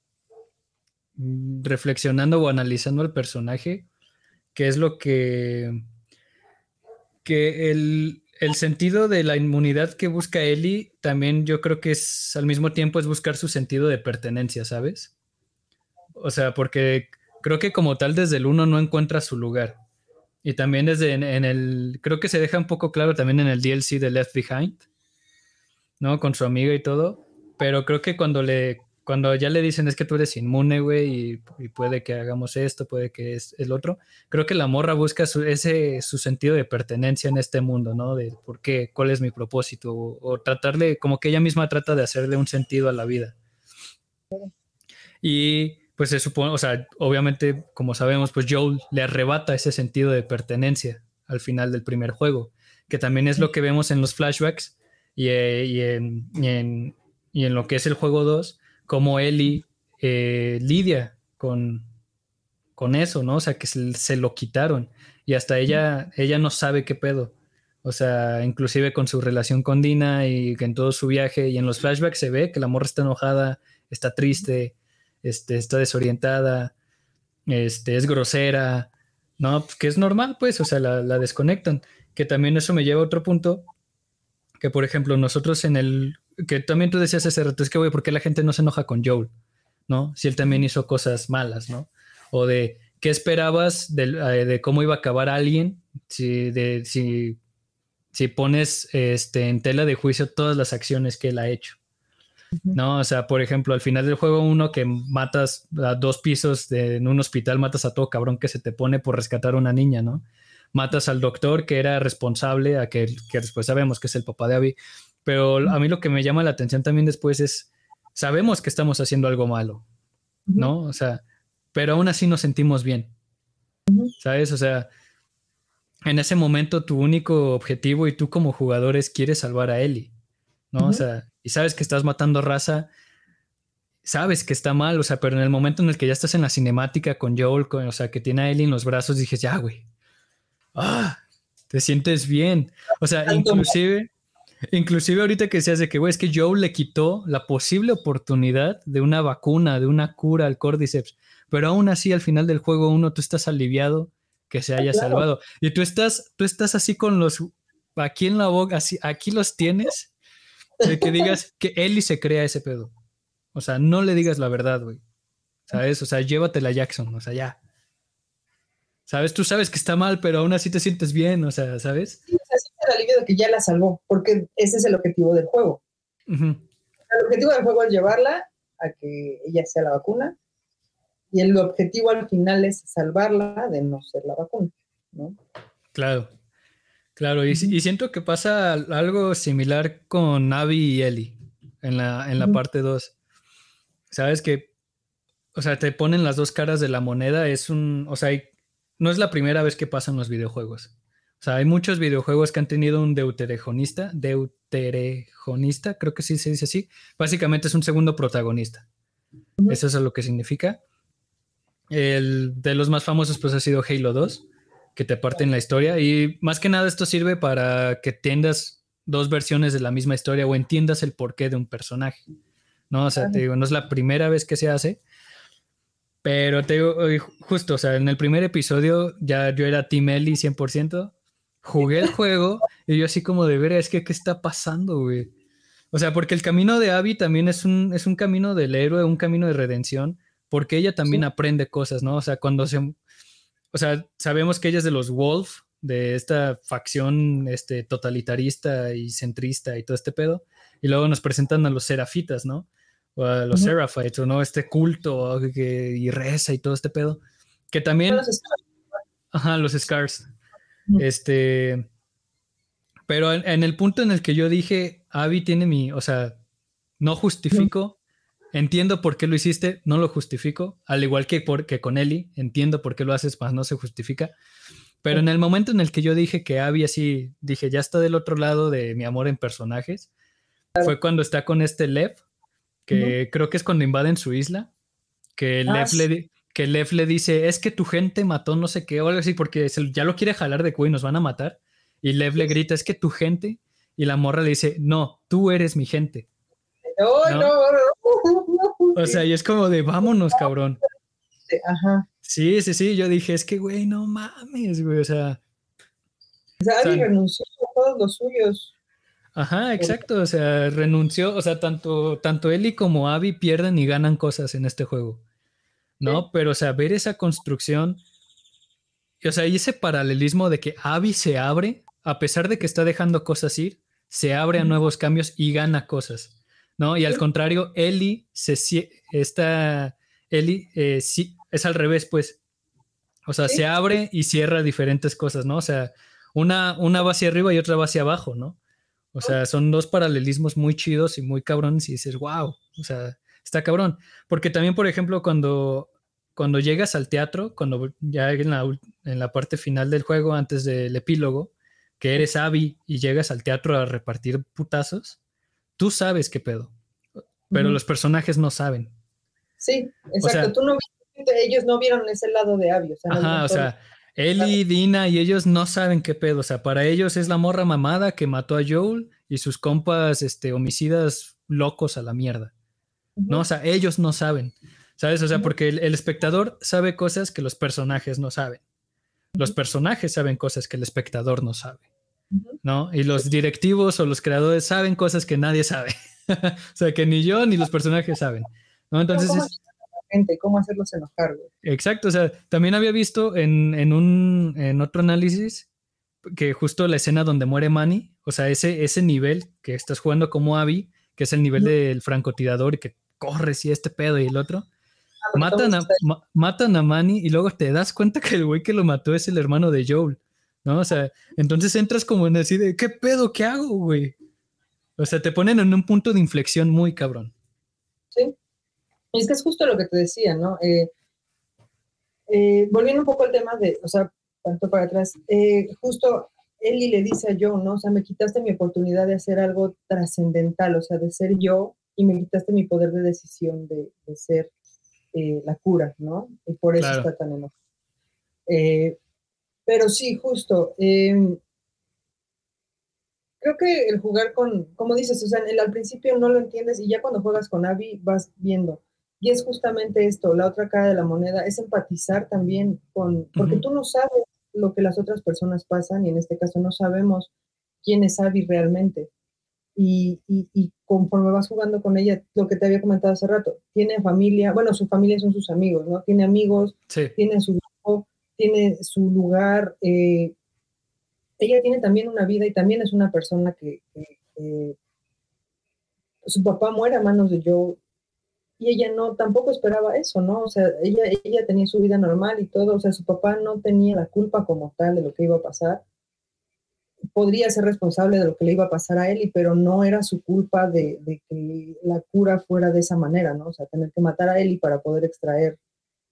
mm, reflexionando o analizando al personaje, que es lo que, que el, el sentido de la inmunidad que busca Eli, también yo creo que es al mismo tiempo es buscar su sentido de pertenencia, ¿sabes? O sea, porque creo que como tal desde el uno no encuentra su lugar. Y también desde en, el, creo que se deja un poco claro también en el DLC de Left Behind, ¿no? Con su amiga y todo. Pero creo que cuando le, cuando ya le dicen es que tú eres inmune, güey, y, puede que hagamos esto, puede que es el otro, creo que la morra busca su, ese, su sentido de pertenencia en este mundo, ¿no? De por qué, cuál es mi propósito, o, tratarle, como que ella misma trata de hacerle un sentido a la vida. Y pues se supone, o sea, obviamente, como sabemos, pues Joel le arrebata ese sentido de pertenencia al final del primer juego, que también es lo que vemos en los flashbacks y, eh, en, lo que es el juego 2, como Ellie eh, lidia con, con eso, ¿no? O sea, que se, lo quitaron y hasta ella, ella no sabe qué pedo. O sea, inclusive con su relación con Dina y en todo su viaje y en los flashbacks se ve que la morra está enojada, está triste, este, está desorientada, este, es grosera, ¿no? Pues, que es normal, pues, o sea, la, desconectan. Que también eso me lleva a otro punto, que por ejemplo nosotros en el, que también tú decías hace rato, es que, güey, ¿por qué la gente no se enoja con Joel? ¿No? Si él también hizo cosas malas, ¿no? O de, ¿qué esperabas de, eh, de cómo iba a acabar alguien si, de, si si pones este, en tela de juicio todas las acciones que él ha hecho. ¿No? O sea, por ejemplo, al final del juego uno que matas a dos pisos de, en un hospital, matas a todo cabrón que se te pone por rescatar a una niña, ¿no? Matas al doctor que era responsable, a que, que después sabemos que es el papá de Abby. Pero a mí lo que me llama la atención también después es, sabemos que estamos haciendo algo malo, ¿no? O sea, pero aún así nos sentimos bien, ¿sabes? O sea, en ese momento tu único objetivo y tú como jugador es quieres salvar a Ellie, ¿no? O sea, y sabes que estás matando raza, sabes que está mal, o sea, pero en el momento en el que ya estás en la cinemática con Joel, o sea, que tiene a Ellie en los brazos, dices, ya, güey, ah, te sientes bien. O sea, inclusive, inclusive ahorita que seas de que, güey, es que Joel le quitó la posible oportunidad de una vacuna, de una cura al Cordyceps, pero aún así al final del juego uno, tú estás aliviado que se haya salvado. Y tú estás, tú estás así con los, aquí en la boca, así, aquí los tienes, de que digas que Ellie se crea ese pedo. O sea, no le digas la verdad, güey. ¿Sabes? O sea, llévatela a Jackson, o sea, ya. ¿Sabes? Tú sabes que está mal, pero aún así te sientes bien, o sea, ¿sabes? Sí el alivio de que ya la salvó, porque ese es el objetivo del juego. El objetivo del juego es llevarla a que ella sea la vacuna y el objetivo al final es salvarla de no ser la vacuna, ¿no? Claro, claro, y, siento que pasa algo similar con Navi y Ellie en la, en la parte 2. Sabes que, o sea, te ponen las dos caras de la moneda, es un, o sea, no es la primera vez que pasan los videojuegos. O sea, hay muchos videojuegos que han tenido un deuterejonista, deuterejonista, creo que sí se dice así. Básicamente es un segundo protagonista. Eso es lo que significa. El de los más famosos pues ha sido Halo 2, que te parten la historia y más que nada esto sirve para que entiendas dos versiones de la misma historia o entiendas el porqué de un personaje. No, o sea, te digo, no es la primera vez que se hace, pero te digo, justo, o sea, en el primer episodio ya yo era Team Ellie 100%, jugué el juego y yo así como de ver, es que, ¿qué está pasando, güey? O sea, porque el camino de Abby también es un, es un camino del héroe, un camino de redención, porque ella también aprende cosas, ¿no? O sea, cuando se, o sea, sabemos que ella es de los Wolf, de esta facción este, totalitarista y centrista y todo este pedo, y luego nos presentan a los serafitas, ¿no? O a los Seraphites, ¿no? Este culto que, y reza y todo este pedo, que también... Los Ajá, los Scars. Este... Pero en, el punto en el que yo dije, Abby tiene mi, o sea, no justifico Entiendo por qué lo hiciste, no lo justifico, al igual que, por, con Eli, entiendo por qué lo haces, más no se justifica. Pero en el momento en el que yo dije que Abby así, dije, ya está del otro lado de mi amor en personajes, fue cuando está con este Lev, que creo que es cuando invaden su isla, que ah, Lev, le, que Lev le dice, es que tu gente mató no sé qué o algo así, porque ya lo quiere jalar de cuello y nos van a matar. Y Lev le grita, es que tu gente, y la morra le dice, no, tú eres mi gente. No, o sea, y es como de vámonos, cabrón. Ajá. Sí, sí, sí. Yo dije, es que, güey, no mames, güey. O sea. O sea, renunció a todos los suyos. Ajá, exacto. O sea, renunció. O sea, tanto, tanto Eli como Abby pierden y ganan cosas en este juego. ¿No? Pero, o sea, ver esa construcción. O sea, y ese paralelismo de que Abby se abre, a pesar de que está dejando cosas ir, se abre a nuevos cambios y gana cosas. ¿no? Y al contrario, Eli se está, Eli eh, sí, es al revés, pues. O sea, se abre y cierra diferentes cosas, ¿no? O sea, una, una va hacia arriba y otra va hacia abajo, ¿no? O sea, son dos paralelismos muy chidos y muy cabrones y dices, wow, o sea, está cabrón. Porque también, por ejemplo, cuando, cuando llegas al teatro, cuando ya en la, en la parte final del juego, antes del epílogo, que eres Abby y llegas al teatro a repartir putazos, tú sabes qué pedo, pero los personajes no saben. Sí, exacto. Tú no ellos no vieron ese lado de Abby. O sea, ajá, o sea, Ellie, Dina y ellos no saben qué pedo. O sea, para ellos es la morra mamada que mató a Joel y sus compas este, homicidas locos a la mierda. ¿No? O sea, ellos no saben. ¿Sabes? O sea, porque el, espectador sabe cosas que los personajes no saben. Los personajes saben cosas que el espectador no sabe. ¿No? Y los directivos o los creadores saben cosas que nadie sabe. o sea, que ni yo ni los personajes saben. ¿no? Entonces gente, cómo hacerlos enojar, Exacto, o sea, también había visto en, un, en otro análisis que justo la escena donde muere Manny, o sea, ese, ese nivel que estás jugando como Abby, que es el nivel del francotirador y que corres y este pedo y el otro, ah, matan, a, matan a Manny y luego te das cuenta que el güey que lo mató es el hermano de Joel, ¿no? O sea, entonces entras como en así de, ¿qué pedo? ¿Qué hago, güey? O sea, te ponen en un punto de inflexión muy cabrón. Sí. Es que es justo lo que te decía, ¿no? Eh, eh, volviendo un poco al tema de, o sea, tanto para atrás, eh, justo Eli le dice a Joe, ¿no? O sea, me quitaste mi oportunidad de hacer algo trascendental, o sea, de ser yo y me quitaste mi poder de decisión de, ser la cura, ¿no? Y por eso está tan enojado. pero sí, justo. Em, creo que el jugar con, como dices, o sea, al principio no lo entiendes y ya cuando juegas con Abby vas viendo. Y es justamente esto, la otra cara de la moneda, es empatizar también con, porque tú no sabes lo que las otras personas pasan y en este caso no sabemos quién es Abby realmente. Y, y, conforme vas jugando con ella, lo que te había comentado hace rato, tiene familia, bueno, su familia son sus amigos, ¿no? Tiene amigos, tiene su tiene su lugar. Eh, ella tiene también una vida y también es una persona que, su papá muere a manos de Joe y ella no, tampoco esperaba eso, ¿no? O sea, ella, ella tenía su vida normal y todo, o sea, su papá no tenía la culpa como tal de lo que iba a pasar. Podría ser responsable de lo que le iba a pasar a él, pero no era su culpa de, que la cura fuera de esa manera, ¿no? O sea, tener que matar a Eli para poder extraer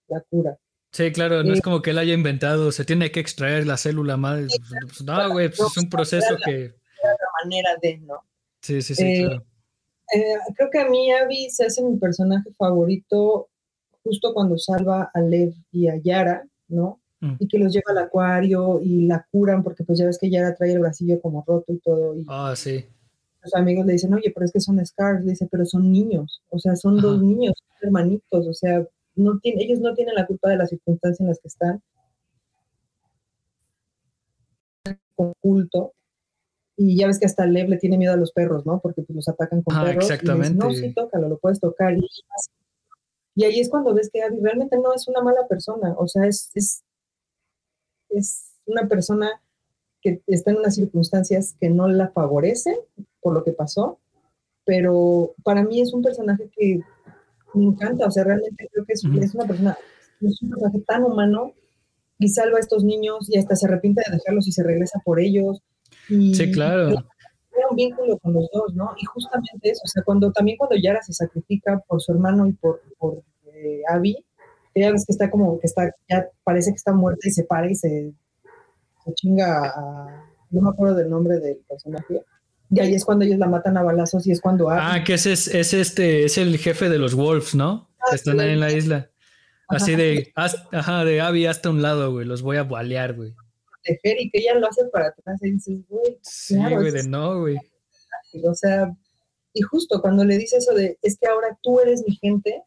la cura. Sí, claro, no es como que él haya inventado, se tiene que extraer la célula madre. Pues, no, güey, pues es un proceso que... La manera de, ¿no? Sí, sí, sí, eh, claro. Eh, creo que a mí Abby se hace mi personaje favorito justo cuando salva a Lev y a Yara, ¿no? Mm. Y que los lleva al acuario y la curan, porque pues ya ves que Yara trae el bracillo como roto y todo. Y ah, sí. Los amigos le dicen, oye, pero es que son Scars, le dice, pero son niños, o sea, son dos niños, hermanitos, o sea, no tiene, ellos no tienen la culpa de las circunstancias en las que están. Oculto, y ya ves que hasta Lev le tiene miedo a los perros, ¿no? Porque pues los atacan con perros. Exactamente. no, sí, tócalo, lo puedes tocar. Y, y, ahí es cuando ves que Abby realmente no es una mala persona, o sea, es, es, es una persona que está en unas circunstancias que no la favorecen por lo que pasó, pero para mí es un personaje que me encanta, o sea, realmente creo que es, es una persona, es un personaje tan humano y salva a estos niños y hasta se arrepiente de dejarlos y se regresa por ellos sí, claro. Era un vínculo con los dos, ¿no? Y justamente eso, o sea, cuando también cuando Yara se sacrifica por su hermano y por, por eh, Abby, ya ves que está como, que está, ya parece que está muerta y se para y se, se chinga a, no me acuerdo del nombre del personaje. Y ahí es cuando ellos la matan a balazos y es cuando Ah, que ese es, es, este, es el jefe de los Wolves, ¿no? Ah, Están ahí en la isla. Así de, ajá, de Abby hasta un lado, güey, los voy a balear, güey y que ella lo hace para atrás y dices, güey, sí, güey, de no, güey. O sea, y justo cuando le dice eso de, es que ahora tú eres mi gente,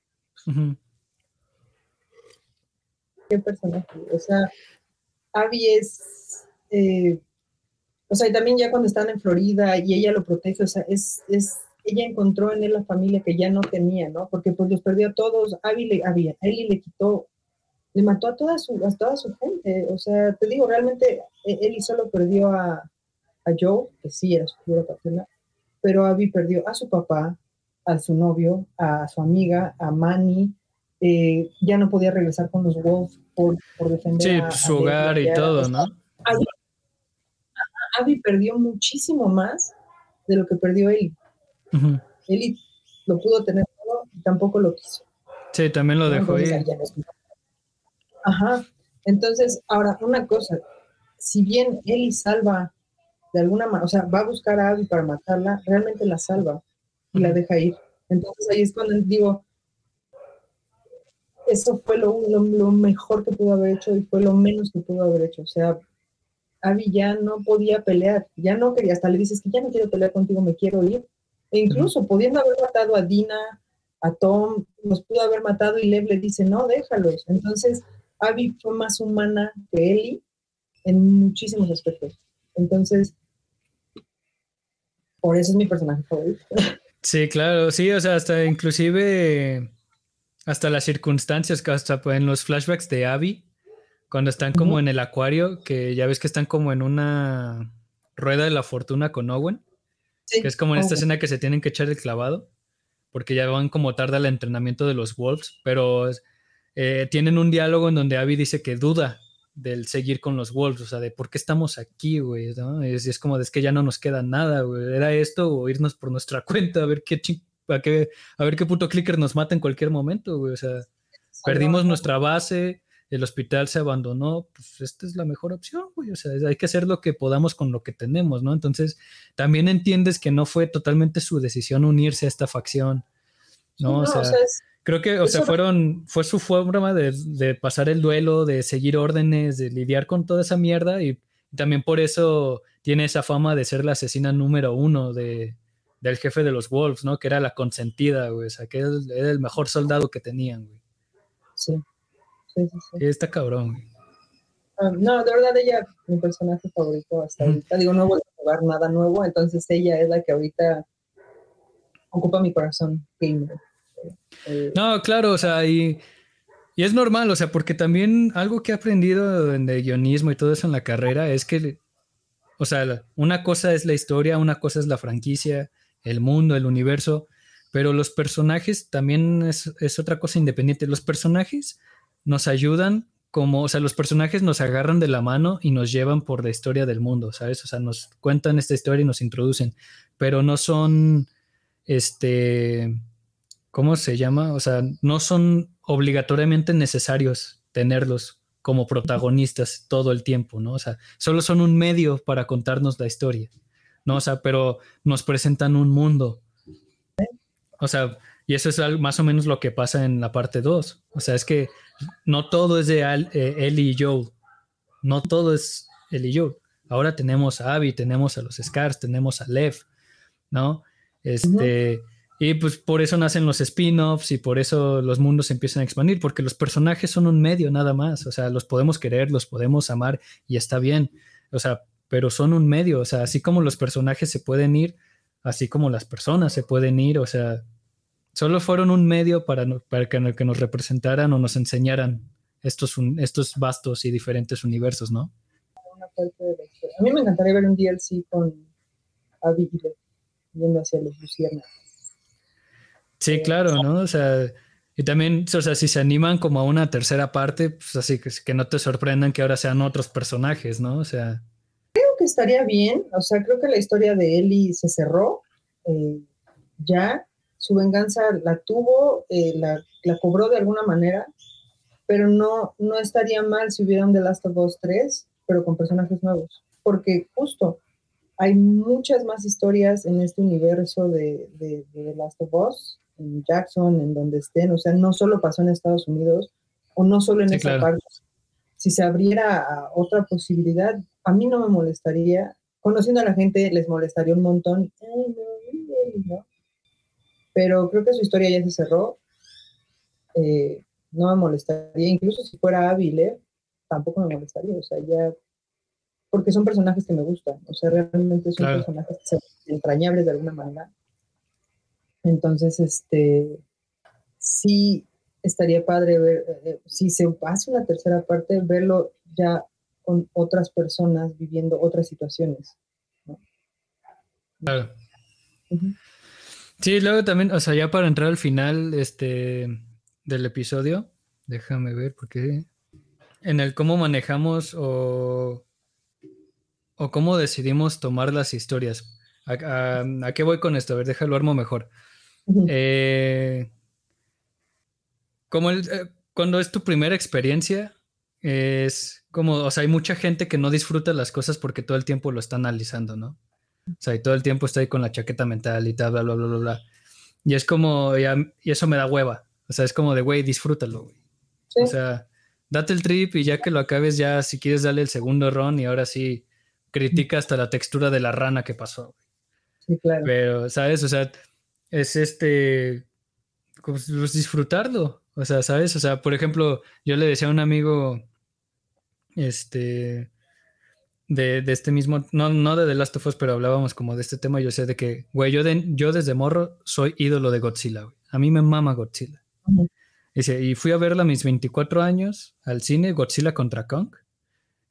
qué personaje, o sea, Abby es, eh, o sea, y también ya cuando están en Florida y ella lo protege, o sea, es, es, ella encontró en él la familia que ya no tenía, ¿no? Porque pues los perdió a todos, Abby le, Abby, a le quitó le mató a toda su, a toda su gente. O sea, te digo, realmente Eli solo perdió a, a Joe, que sí era su figura paterna, pero Abby perdió a su papá, a su novio, a su amiga, a Manny. Eh, ya no podía regresar con los Wolves por, por defender sí, su hogar y todo, ¿no? Abby, perdió muchísimo más de lo que perdió Eli. Eli lo pudo tener todo y tampoco lo quiso. Sí, también lo dejó ahí. Ajá. Entonces, ahora, una cosa, si bien Eli salva de alguna manera, o sea, va a buscar a Abby para matarla, realmente la salva y la deja ir. Entonces ahí es cuando digo, eso fue lo, lo, mejor que pudo haber hecho y fue lo menos que pudo haber hecho. O sea, Abby ya no podía pelear, ya no quería, hasta le dices que ya no quiero pelear contigo, me quiero ir. E incluso pudiendo haber matado a Dina, a Tom, los pudo haber matado y Lev le dice, no, déjalos. Entonces, Abby fue más humana que Ellie en muchísimos aspectos. Entonces, por eso es mi personaje favorito. Sí, claro, sí, o sea, hasta inclusive hasta las circunstancias, que hasta en los flashbacks de Abby, cuando están como en el acuario, que ya ves que están como en una rueda de la fortuna con Owen, que es como en esta escena que se tienen que echar el clavado, porque ya van como tarde al entrenamiento de los Wolves, pero eh, tienen un diálogo en donde Abby dice que duda del seguir con los Wolves, o sea, de por qué estamos aquí, güey, ¿no? Es, es como de es que ya no nos queda nada, güey, era esto o irnos por nuestra cuenta a ver qué a, a ver qué puto clicker nos mata en cualquier momento, güey, o sea, perdimos nuestra base, el hospital se abandonó, pues esta es la mejor opción, güey, o sea, hay que hacer lo que podamos con lo que tenemos, ¿no? Entonces, también entiendes que no fue totalmente su decisión unirse a esta facción, ¿no? o sea, Creo que, o sea, fueron, fue su forma de, de, pasar el duelo, de seguir órdenes, de lidiar con toda esa mierda y también por eso tiene esa fama de ser la asesina número uno de, del jefe de los Wolves, ¿no? Que era la consentida, güey, o sea, que era el mejor soldado que tenían, güey. Sí, sí, sí. sí. Está cabrón, güey. Ah, no, de verdad ella, mi personaje favorito hasta ahorita. Digo, no voy a jugar nada nuevo, entonces ella es la que ahorita ocupa mi corazón gamer. Eh, no, claro, o sea, y, y, es normal, o sea, porque también algo que he aprendido de guionismo y todo eso en la carrera es que, o sea, una cosa es la historia, una cosa es la franquicia, el mundo, el universo, pero los personajes también es, otra cosa independiente. Los personajes nos ayudan como, o sea, los personajes nos agarran de la mano y nos llevan por la historia del mundo, ¿sabes? O sea, nos cuentan esta historia y nos introducen, pero no son, este, ¿cómo se llama? O sea, no son obligatoriamente necesarios tenerlos como protagonistas todo el tiempo, ¿no? O sea, solo son un medio para contarnos la historia, ¿no? O sea, pero nos presentan un mundo. O sea, y eso es más o menos lo que pasa en la parte 2. O sea, es que no todo es de eh, Ellie y Joe. No todo es Ellie y Joe. Ahora tenemos a Abby, tenemos a los Scars, tenemos a Lev, ¿no? Este, y pues por eso nacen los spin-offs y por eso los mundos se empiezan a expandir, porque los personajes son un medio nada más, o sea, los podemos querer, los podemos amar y está bien, o sea, pero son un medio, o sea, así como los personajes se pueden ir, así como las personas se pueden ir, o sea, solo fueron un medio para, para que, que, nos representaran o nos enseñaran estos, estos vastos y diferentes universos, ¿no? A mí me encantaría ver un DLC con Abby yendo hacia los luciernas. Sí, claro, ¿no? O sea, y también, o sea, si se animan como a una tercera parte, pues así que, que no te sorprendan que ahora sean otros personajes, ¿no? O sea. Que estaría bien, o sea, creo que la historia de Ellie se cerró, eh, ya, su venganza la tuvo, eh, la, la, cobró de alguna manera, pero no, no estaría mal si hubiera un The Last of Us 3, pero con personajes nuevos, porque justo hay muchas más historias en este universo de, de, de The Last of Us en Jackson, en donde estén, o sea, no solo pasó en Estados Unidos o no solo en esa parte. Si se abriera otra posibilidad, a mí no me molestaría. Conociendo a la gente, les molestaría un montón. Pero creo que su historia ya se cerró. Eh, no me molestaría, incluso si fuera hábil, ¿eh? tampoco me molestaría. O sea, ya. Porque son personajes que me gustan. O sea, realmente son personajes entrañables de alguna manera. Entonces, este, sí estaría padre ver, eh, eh, si se hace una tercera parte, verlo ya con otras personas viviendo otras situaciones. Claro. Sí, luego también, o sea, ya para entrar al final este, del episodio, déjame ver, porque en el cómo manejamos o, o cómo decidimos tomar las historias. ¿A, a qué voy con esto? A ver, déjalo armo mejor. Eh, como el, eh, cuando es tu primera experiencia, es como, o sea, hay mucha gente que no disfruta las cosas porque todo el tiempo lo está analizando, ¿no? O sea, y todo el tiempo está ahí con la chaqueta mental y tal, bla, bla, bla, bla, bla. Y es como, y, eso me da hueva. O sea, es como de, güey, disfrútalo, güey. O sea, date el trip y ya que lo acabes, ya si quieres darle el segundo ron y ahora sí critica hasta la textura de la rana que pasó. Sí, claro. Pero, ¿sabes? O sea, es este, pues, disfrutarlo. O sea, ¿sabes? O sea, por ejemplo, yo le decía a un amigo, este, de, este mismo, no, no de The Last of Us, pero hablábamos como de este tema. Yo sé de que, güey, yo, yo desde morro soy ídolo de Godzilla, güey. A mí me mama Godzilla. Dice, y fui a verla a mis 24 años al cine, Godzilla contra Kong.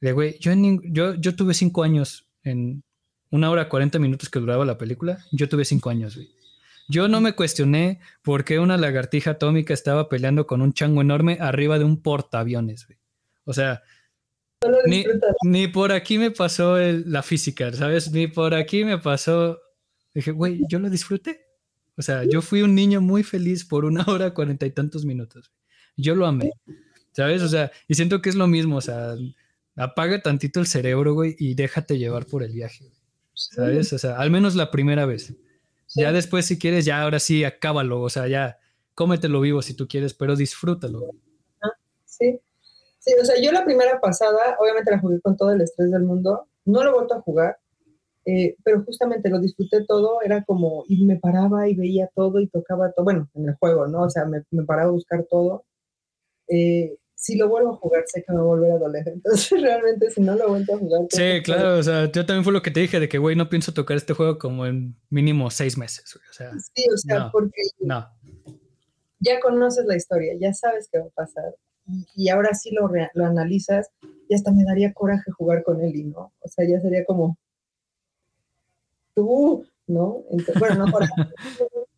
De, güey, yo, yo, yo tuve 5 años en una hora 40 minutos que duraba la película. Yo tuve 5 años, güey. Yo no me cuestioné por qué una lagartija atómica estaba peleando con un chango enorme arriba de un portaaviones, güey. O sea, ni, por aquí me pasó la física, ¿sabes? Ni por aquí me pasó. Dije, güey, yo lo disfruté. O sea, yo fui un niño muy feliz por una hora cuarenta y tantos minutos. Yo lo amé, ¿sabes? O sea, y siento que es lo mismo, o sea, apaga tantito el cerebro, güey, y déjate llevar por el viaje, ¿sabes? O sea, al menos la primera vez. Ya después, si quieres, ya ahora sí, acábalo, o sea, ya cómetelo vivo si tú quieres, pero disfrútalo. sí. Sí, o sea, yo la primera pasada, obviamente la jugué con todo el estrés del mundo, no lo he vuelto a jugar, eh, pero justamente lo disfruté todo, era como, y me paraba y veía todo y tocaba todo, bueno, en el juego, ¿no? O sea, me, me paraba a buscar todo. Eh, si lo vuelvo a jugar, sé que me va a volver a doler. Entonces, realmente, si no lo vuelvo a jugar. Sí, claro. O sea, yo también fue lo que te dije de que, güey, no pienso tocar este juego como en mínimo seis meses. O sea, sí, o sea, porque. No. Ya conoces la historia, ya sabes qué va a pasar. Y, ahora sí lo, lo analizas, y hasta me daría coraje jugar con él, ¿no? O sea, ya sería como. Tú, ¿no? bueno, no coraje.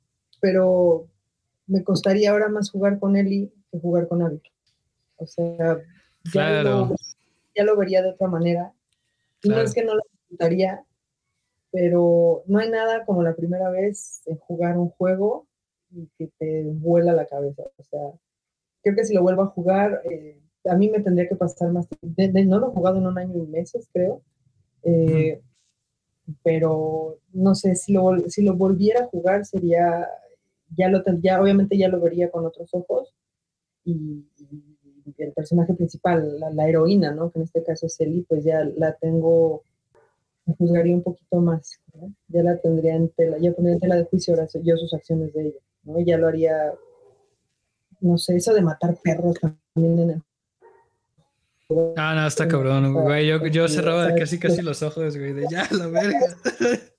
pero me costaría ahora más jugar con Eli que jugar con Abby. O sea, ya, lo, ya lo vería de otra manera. Y no es que no lo disfrutaría, pero no hay nada como la primera vez en jugar un juego y que te vuela la cabeza. O sea, creo que si lo vuelvo a jugar, eh, a mí me tendría que pasar más tiempo. no lo he jugado en un año y meses, creo. Eh, pero no sé, si lo, si lo volviera a jugar sería, ya lo tendría, obviamente ya lo vería con otros ojos y, el personaje principal, la, heroína, ¿no? Que en este caso es Ellie, pues ya la tengo, me juzgaría un poquito más, ¿no? Ya la tendría en tela, ya pondría en tela de juicio ahora yo sus acciones de ella, ¿no? Y ya lo haría, no sé, eso de matar perros también en el Ah, no, está cabrón, güey. Yo, yo cerraba casi casi los ojos, güey, de ya, la verga.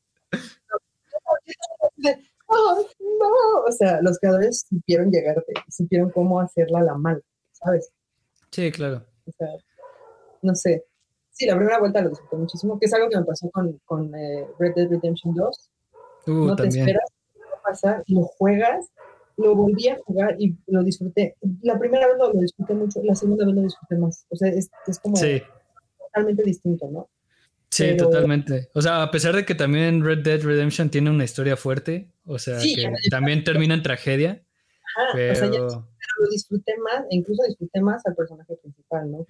Oh, no, o sea, los creadores supieron llegarte, supieron cómo hacerla la mal, ¿sabes? Sí, claro. O sea, no sé. Sí, la primera vuelta lo disfruté muchísimo, que es algo que me pasó con, con eh, Red Dead Redemption 2. Uh, no te esperas qué va a pasar, lo juegas, lo volví a jugar y lo disfruté. La primera vez lo, disfruté mucho, la segunda vez lo disfruté más. O sea, es, es como totalmente distinto, ¿no? Sí, totalmente. O sea, a pesar de que también Red Dead Redemption tiene una historia fuerte, o sea, que también termina en tragedia. pero... O sea, lo disfruté más, e incluso disfruté más al personaje principal, ¿no?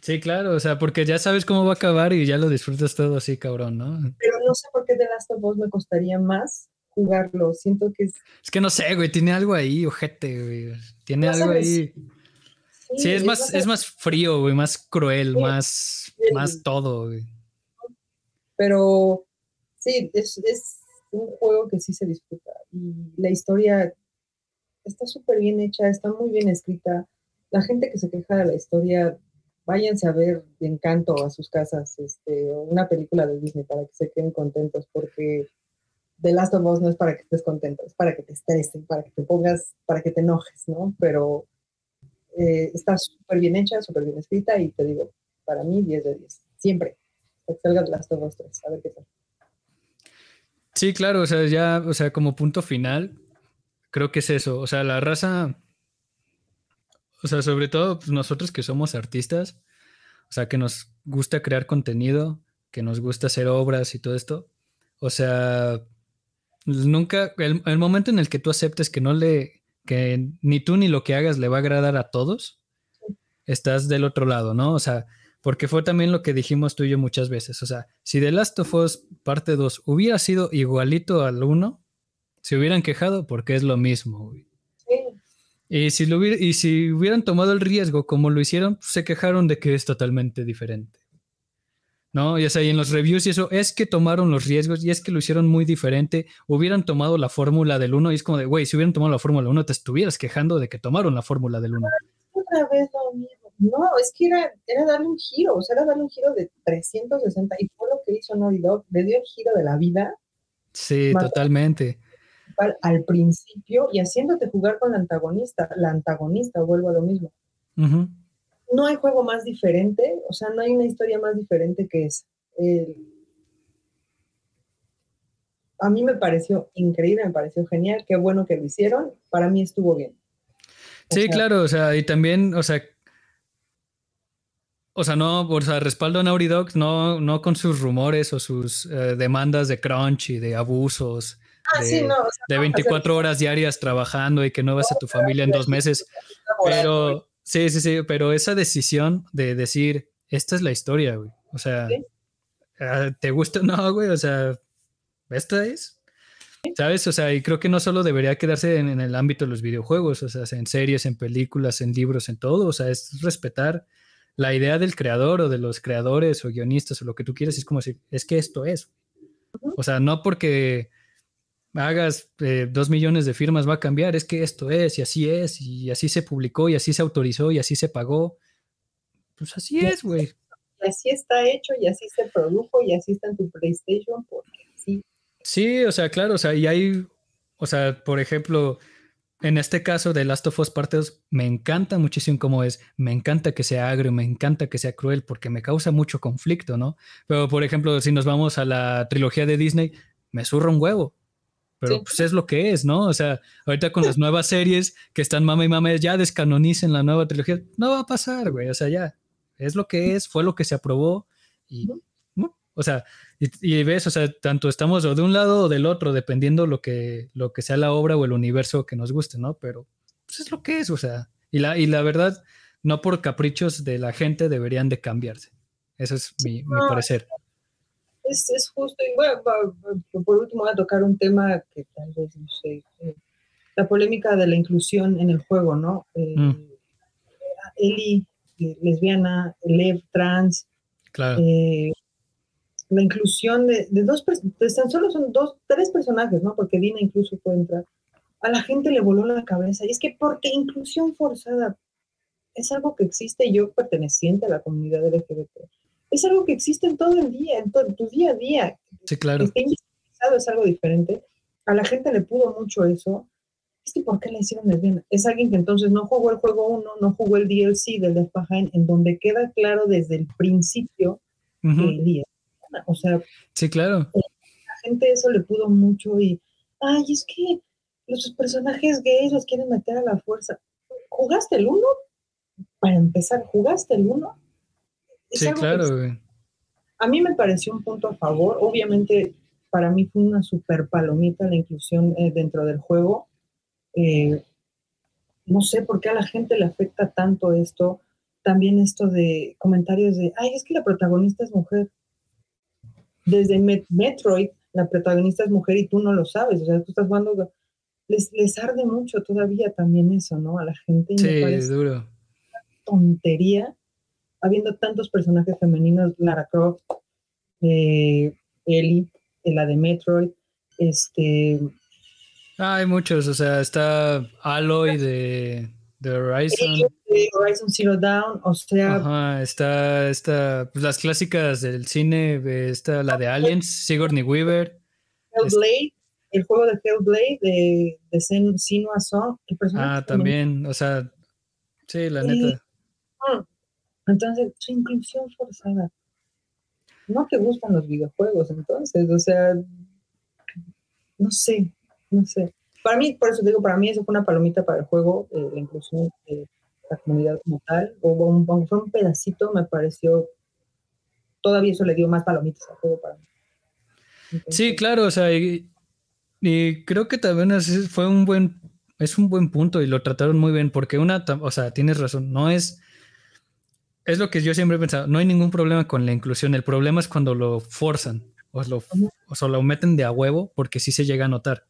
Sí, claro, o sea, porque ya sabes cómo va a acabar y ya lo disfrutas todo así, cabrón, ¿no? Pero no sé por qué The Last of Us me costaría más jugarlo, siento que es... Es que no sé, güey, tiene algo ahí, ojete, güey, tiene algo ahí... Sí, es, más, es más frío, güey, más cruel, más, más todo, güey. Pero sí, es, es un juego que sí se disfruta y la historia está súper bien hecha, está muy bien escrita. La gente que se queja de la historia, váyanse a ver de encanto a sus casas, este, una película de Disney para que se queden contentos, porque The Last of Us no es para que estés contento, es para que te estresen, para que te pongas, para que te enojes, ¿no? Pero eh, está súper bien hecha, súper bien escrita y te digo, para mí 10 de 10, siempre. Que salga The Last of Us 3, a ver qué tal. Sí, claro, o sea, ya, o sea, como punto final, creo que es eso. O sea, la raza, o sea, sobre todo pues, nosotros que somos artistas, o sea, que nos gusta crear contenido, que nos gusta hacer obras y todo esto. O sea, nunca, el, el momento en el que tú aceptes que no le, que ni tú ni lo que hagas le va a agradar a todos, estás del otro lado, ¿no? O sea, porque fue también lo que dijimos tú y yo muchas veces. O sea, si The Last of Us parte 2 hubiera sido igualito al 1, se hubieran quejado porque es lo mismo. Sí. Y si, lo y si hubieran tomado el riesgo como lo hicieron, pues, se quejaron de que es totalmente diferente. ¿No? Y, en los reviews y eso, es que tomaron los riesgos y es que lo hicieron muy diferente. Hubieran tomado la fórmula del 1 y es como de, güey, si hubieran tomado la fórmula 1, te estuvieras quejando de que tomaron la fórmula del 1. Otra vez lo mismo. No, es que era, era darle un giro, o sea, era darle un giro de 360 y fue lo que hizo Naughty Dog, le dio el giro de la vida. Sí, totalmente. Al principio y haciéndote jugar con la antagonista, la antagonista, vuelvo a lo mismo no hay juego más diferente, o sea, no hay una historia más diferente que esa. a mí me pareció increíble, me pareció genial, qué bueno que lo hicieron, para mí estuvo bien. sí, claro, o sea, y también, o sea, o sea, no, o sea, respaldo a Naughty Dog, no, no con sus rumores o sus eh, demandas de crunch y de abusos. Ah, de, de 24 horas diarias trabajando y que no vas a tu familia en dos meses. Pero, Sí, sí, sí, pero esa decisión de decir, esta es la historia, güey. O sea, ah, ¿te gusta o no, güey? O sea, ¿esta es? ¿Sabes? O sea, y creo que no solo debería quedarse en, el ámbito de los videojuegos, o sea, en series, en películas, en libros, en todo. O sea, es respetar la idea del creador o de los creadores o guionistas o lo que tú quieras. Es como decir, es que esto es. O sea, no porque hagas eh, dos millones de firmas va a cambiar, es que esto es y así es y así se publicó y así se autorizó y así se pagó. Pues así es, güey. Así está hecho y así se produjo y así está en tu PlayStation porque sí. Sí, o sea, claro, o sea, y hay, o sea, por ejemplo, en este caso de Last of Us Part me encanta muchísimo cómo es, me encanta que sea agrio, me encanta que sea cruel porque me causa mucho conflicto, ¿no? Pero, por ejemplo, si nos vamos a la trilogía de Disney, me surra un huevo pero pues es lo que es, ¿no? O sea, ahorita con las nuevas series que están mama y mama, ya descanonicen la nueva trilogía, no va a pasar, güey, o sea, ya, es lo que es, fue lo que se aprobó y, o sea, y, ves, o sea, tanto estamos de un lado o del otro, dependiendo lo que, lo que sea la obra o el universo que nos guste, ¿no? Pero pues es lo que es, o sea, y la, y la verdad, no por caprichos de la gente deberían de cambiarse. Eso es mi, mi parecer es, es justo. Y bueno, por último voy a tocar un tema que tal vez, no sé, eh, la polémica de la inclusión en el juego, ¿no? Eh, mm. Eli, eh, lesbiana, Lev, trans. Claro. la inclusión de, de dos, pues, tan solo son dos, tres personajes, ¿no? Porque Dina incluso puede entrar. A la gente le voló la cabeza. Y es que porque inclusión forzada es algo que existe yo perteneciente a la comunidad LGBT es algo que existe en todo el día, en, todo, tu día a día. Sí, claro. Que es algo diferente. A la gente le pudo mucho eso. Es que, ¿por qué la hicieron lesbiana? Es alguien que entonces no jugó el juego 1, no jugó el DLC del Death Behind, en donde queda claro desde el principio que el día. O sea, sí, claro. Eh, la gente eso le pudo mucho y, ay, es que los personajes gays los quieren meter a la fuerza. ¿Jugaste el 1? Para empezar, ¿jugaste el 1? Sí, claro, A mí me pareció un punto a favor. Obviamente, para mí fue una super palomita la inclusión eh, dentro del juego. Eh, no sé por qué a la gente le afecta tanto esto. También esto de comentarios de, ay, es que la protagonista es mujer. Desde Metroid, la protagonista es mujer y tú no lo sabes. O sea, tú estás jugando. Les, les arde mucho todavía también eso, ¿no? A la gente. Sí, es duro. Tontería habiendo tantos personajes femeninos, Lara Croft, eh, Ellie, la de Metroid, este... hay muchos, o sea, está Aloy de, de Horizon. De Horizon Zero Dawn, o sea... Ajá, está, está pues, las clásicas del cine, está la de Aliens, Sigourney Weaver. Hellblade, el juego de Hellblade de, de Senua Song. Ah, también, o sea, sí, la neta. Entonces, su inclusión forzada. No te gustan los videojuegos, entonces, o sea, no sé, no sé. Para mí, por eso digo, para mí eso fue una palomita para el juego, eh, la inclusión de la comunidad como tal, o un, fue un pedacito, me pareció, todavía eso le dio más palomitas al juego para mí. sí, claro, o sea, y, y creo que también fue un buen, es un buen punto y lo trataron muy bien, porque una, o sea, tienes razón, no es es lo que yo siempre he pensado, no hay ningún problema con la inclusión, el problema es cuando lo forzan o lo, o lo meten de a huevo porque sí se llega a notar,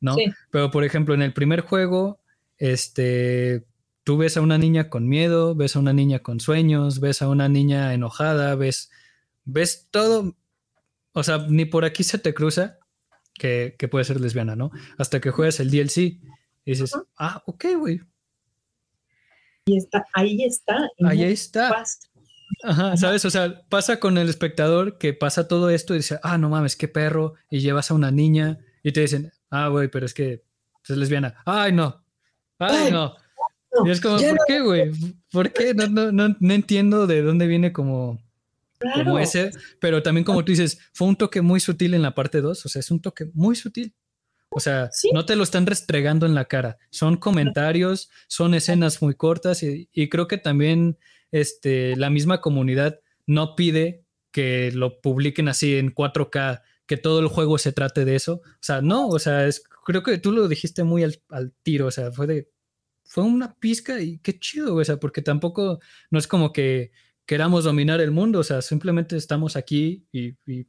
¿no? Pero por ejemplo, en el primer juego, este, tú ves a una niña con miedo, ves a una niña con sueños, ves a una niña enojada, ves, ves todo, o sea, ni por aquí se te cruza que, puede ser lesbiana, ¿no? Hasta que juegas el DLC y dices, ah, ok, güey. Y está, ahí está. Ahí está. Ajá, ¿sabes? O sea, pasa con el espectador que pasa todo esto y dice, ah, no mames, qué perro, y llevas a una niña y te dicen, ah, güey, pero es que es lesbiana. Ay, no. Ay, no. y es como, ¿por qué, güey? ¿Por qué? No, no, no, no entiendo de dónde viene como como ese, pero también como tú dices, fue un toque muy sutil en la parte 2, o sea, es un toque muy sutil. O sea, no te lo están restregando en la cara, son comentarios, son escenas muy cortas y, creo que también este, la misma comunidad no pide que lo publiquen así en 4K, que todo el juego se trate de eso. O sea, no, o sea, es, creo que tú lo dijiste muy al, al tiro, o sea, fue de, fue una pizca y qué chido, o sea, porque tampoco, no es como que queramos dominar el mundo, o sea, simplemente estamos aquí y... Aquí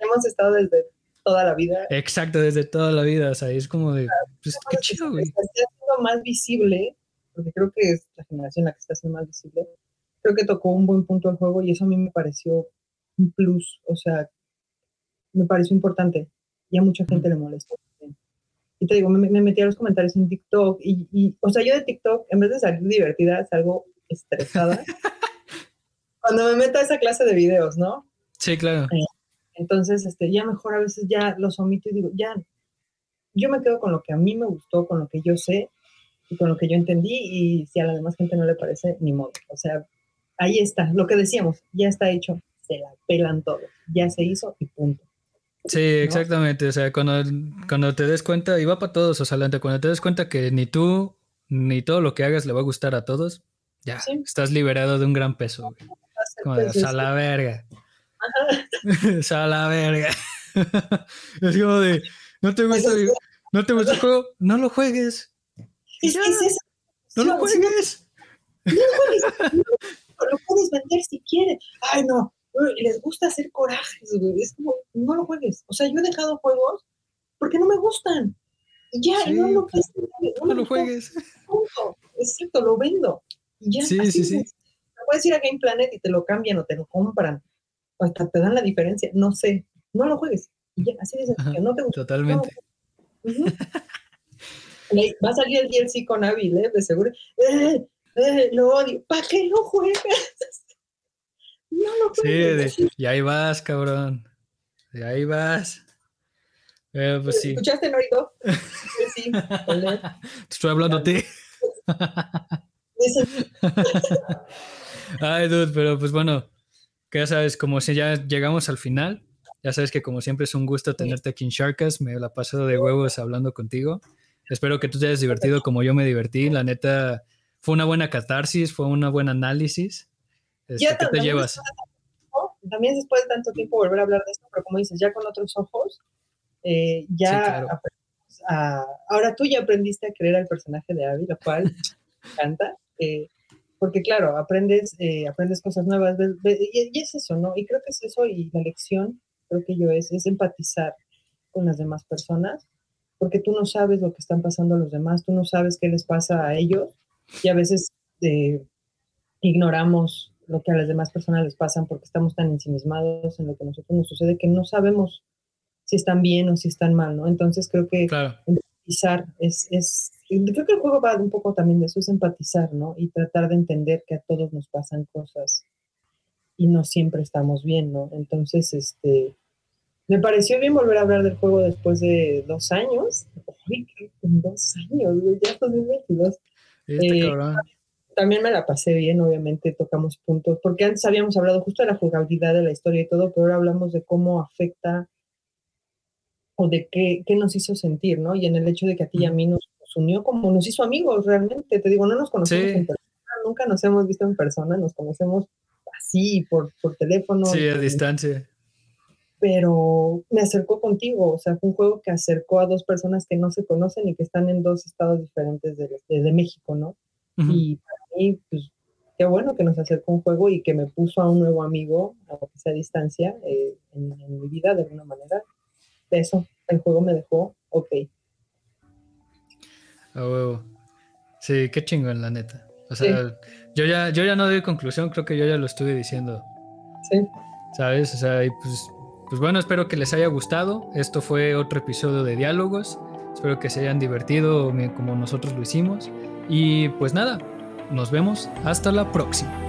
hemos estado desde toda la vida. Exacto, desde toda la vida, o sea, es como de, pues, qué chido, güey. Está siendo más visible, porque creo que es la generación la que está siendo más visible, creo que tocó un buen punto el juego y eso a mí me pareció un plus, o sea, me pareció importante y a mucha gente le molestó. Y te digo, me, metí a los comentarios en TikTok y, y, o sea, yo de TikTok, en vez de salir divertida, salgo estresada. cuando me meto a esa clase de videos, ¿no? Sí, claro. Eh, entonces, este, ya mejor a veces ya los omito y digo, ya, yo me quedo con lo que a mí me gustó, con lo que yo sé y con lo que yo entendí y si a la demás gente no le parece, ni modo. O sea, ahí está, lo que decíamos, ya está hecho, se la pelan todo, ya se hizo y punto. Sí, exactamente. O sea, cuando, cuando te des cuenta, y va para todos, o sea, cuando te des cuenta que ni tú ni todo lo que hagas le va a gustar a todos, ya, estás liberado de un gran peso. Como de, a la verga. a la verga. es como de, no te gusta, no te gusta el juego, no lo juegues. Es, No lo juegues. No lo juegues. lo puedes vender si quieres. Ay, no. Les gusta hacer corajes, güey. Es como, no lo juegues. O sea, yo he dejado juegos porque no me gustan. Y ya, no, lo, no, lo juegues. Punto. Exacto, lo vendo. Y ya, sí, sí, sí puedes ir a Game Planet y te lo cambian o te lo compran, o hasta te dan la diferencia, no sé, no lo juegues. Y ya, así de sencillo, no te gusta. Totalmente. Va a salir el DLC con Abby, ¿eh? De seguro. Eh, eh, lo odio. ¿Para qué lo juegas? no lo juegues. Sí, y ahí vas, cabrón. Y ahí vas. Eh, pues sí. ¿Escuchaste oído? sí. Estoy hablando a ti. Ay, dude, pero pues bueno, que ya sabes, como si ya llegamos al final, ya sabes que como siempre es un gusto tenerte aquí en Sharkas, me la paso de huevos hablando contigo. Espero que tú te hayas divertido como yo me divertí. La neta, fue una buena catarsis, fue un buen análisis. Este, ¿Qué te llevas? también después de tanto tiempo volver a hablar de esto, pero como dices, ya con otros ojos, eh, ya ahora tú ya aprendiste a creer al personaje de Abby, lo cual me encanta. Eh, porque claro, aprendes, eh, aprendes cosas nuevas y, es eso, ¿no? Y creo que es eso y la lección, creo que yo es, es empatizar con las demás personas, porque tú no sabes lo que están pasando a los demás, tú no sabes qué les pasa a ellos y a veces eh, ignoramos lo que a las demás personas les pasan porque estamos tan ensimismados en lo que a nosotros nos sucede que no sabemos si están bien o si están mal, ¿no? Entonces creo que empatizar es, es creo que el juego va un poco también de eso, es empatizar, ¿no? Y tratar de entender que a todos nos pasan cosas y no siempre estamos bien, ¿no? Entonces, este, me pareció bien volver a hablar del juego después de dos años. Uy, dos años, ya es 2022. Este eh, también me la pasé bien, obviamente tocamos puntos, porque antes habíamos hablado justo de la jugabilidad de la historia y todo, pero ahora hablamos de cómo afecta o de qué, qué nos hizo sentir, ¿no? Y en el hecho de que a ti y a mí nos unió como nos hizo amigos realmente. Te digo, no nos conocemos en persona, nunca nos hemos visto en persona, nos conocemos así, por, por teléfono. Sí, a distancia. Pero me acercó contigo, o sea, fue un juego que acercó a dos personas que no se conocen y que están en dos estados diferentes de, de, México, ¿no? Y para mí, pues, qué bueno que nos acercó un juego y que me puso a un nuevo amigo, a esa distancia, eh, en, mi vida de alguna manera. Eso, el juego me dejó ok. A huevo. Sí, qué chingón, la neta. O sea, yo, ya, yo ya no doy conclusión, creo que yo ya lo estuve diciendo. Sí. ¿Sabes? O sea, y pues, pues bueno, espero que les haya gustado. Esto fue otro episodio de Diálogos. Espero que se hayan divertido como nosotros lo hicimos. Y pues nada, nos vemos hasta la próxima.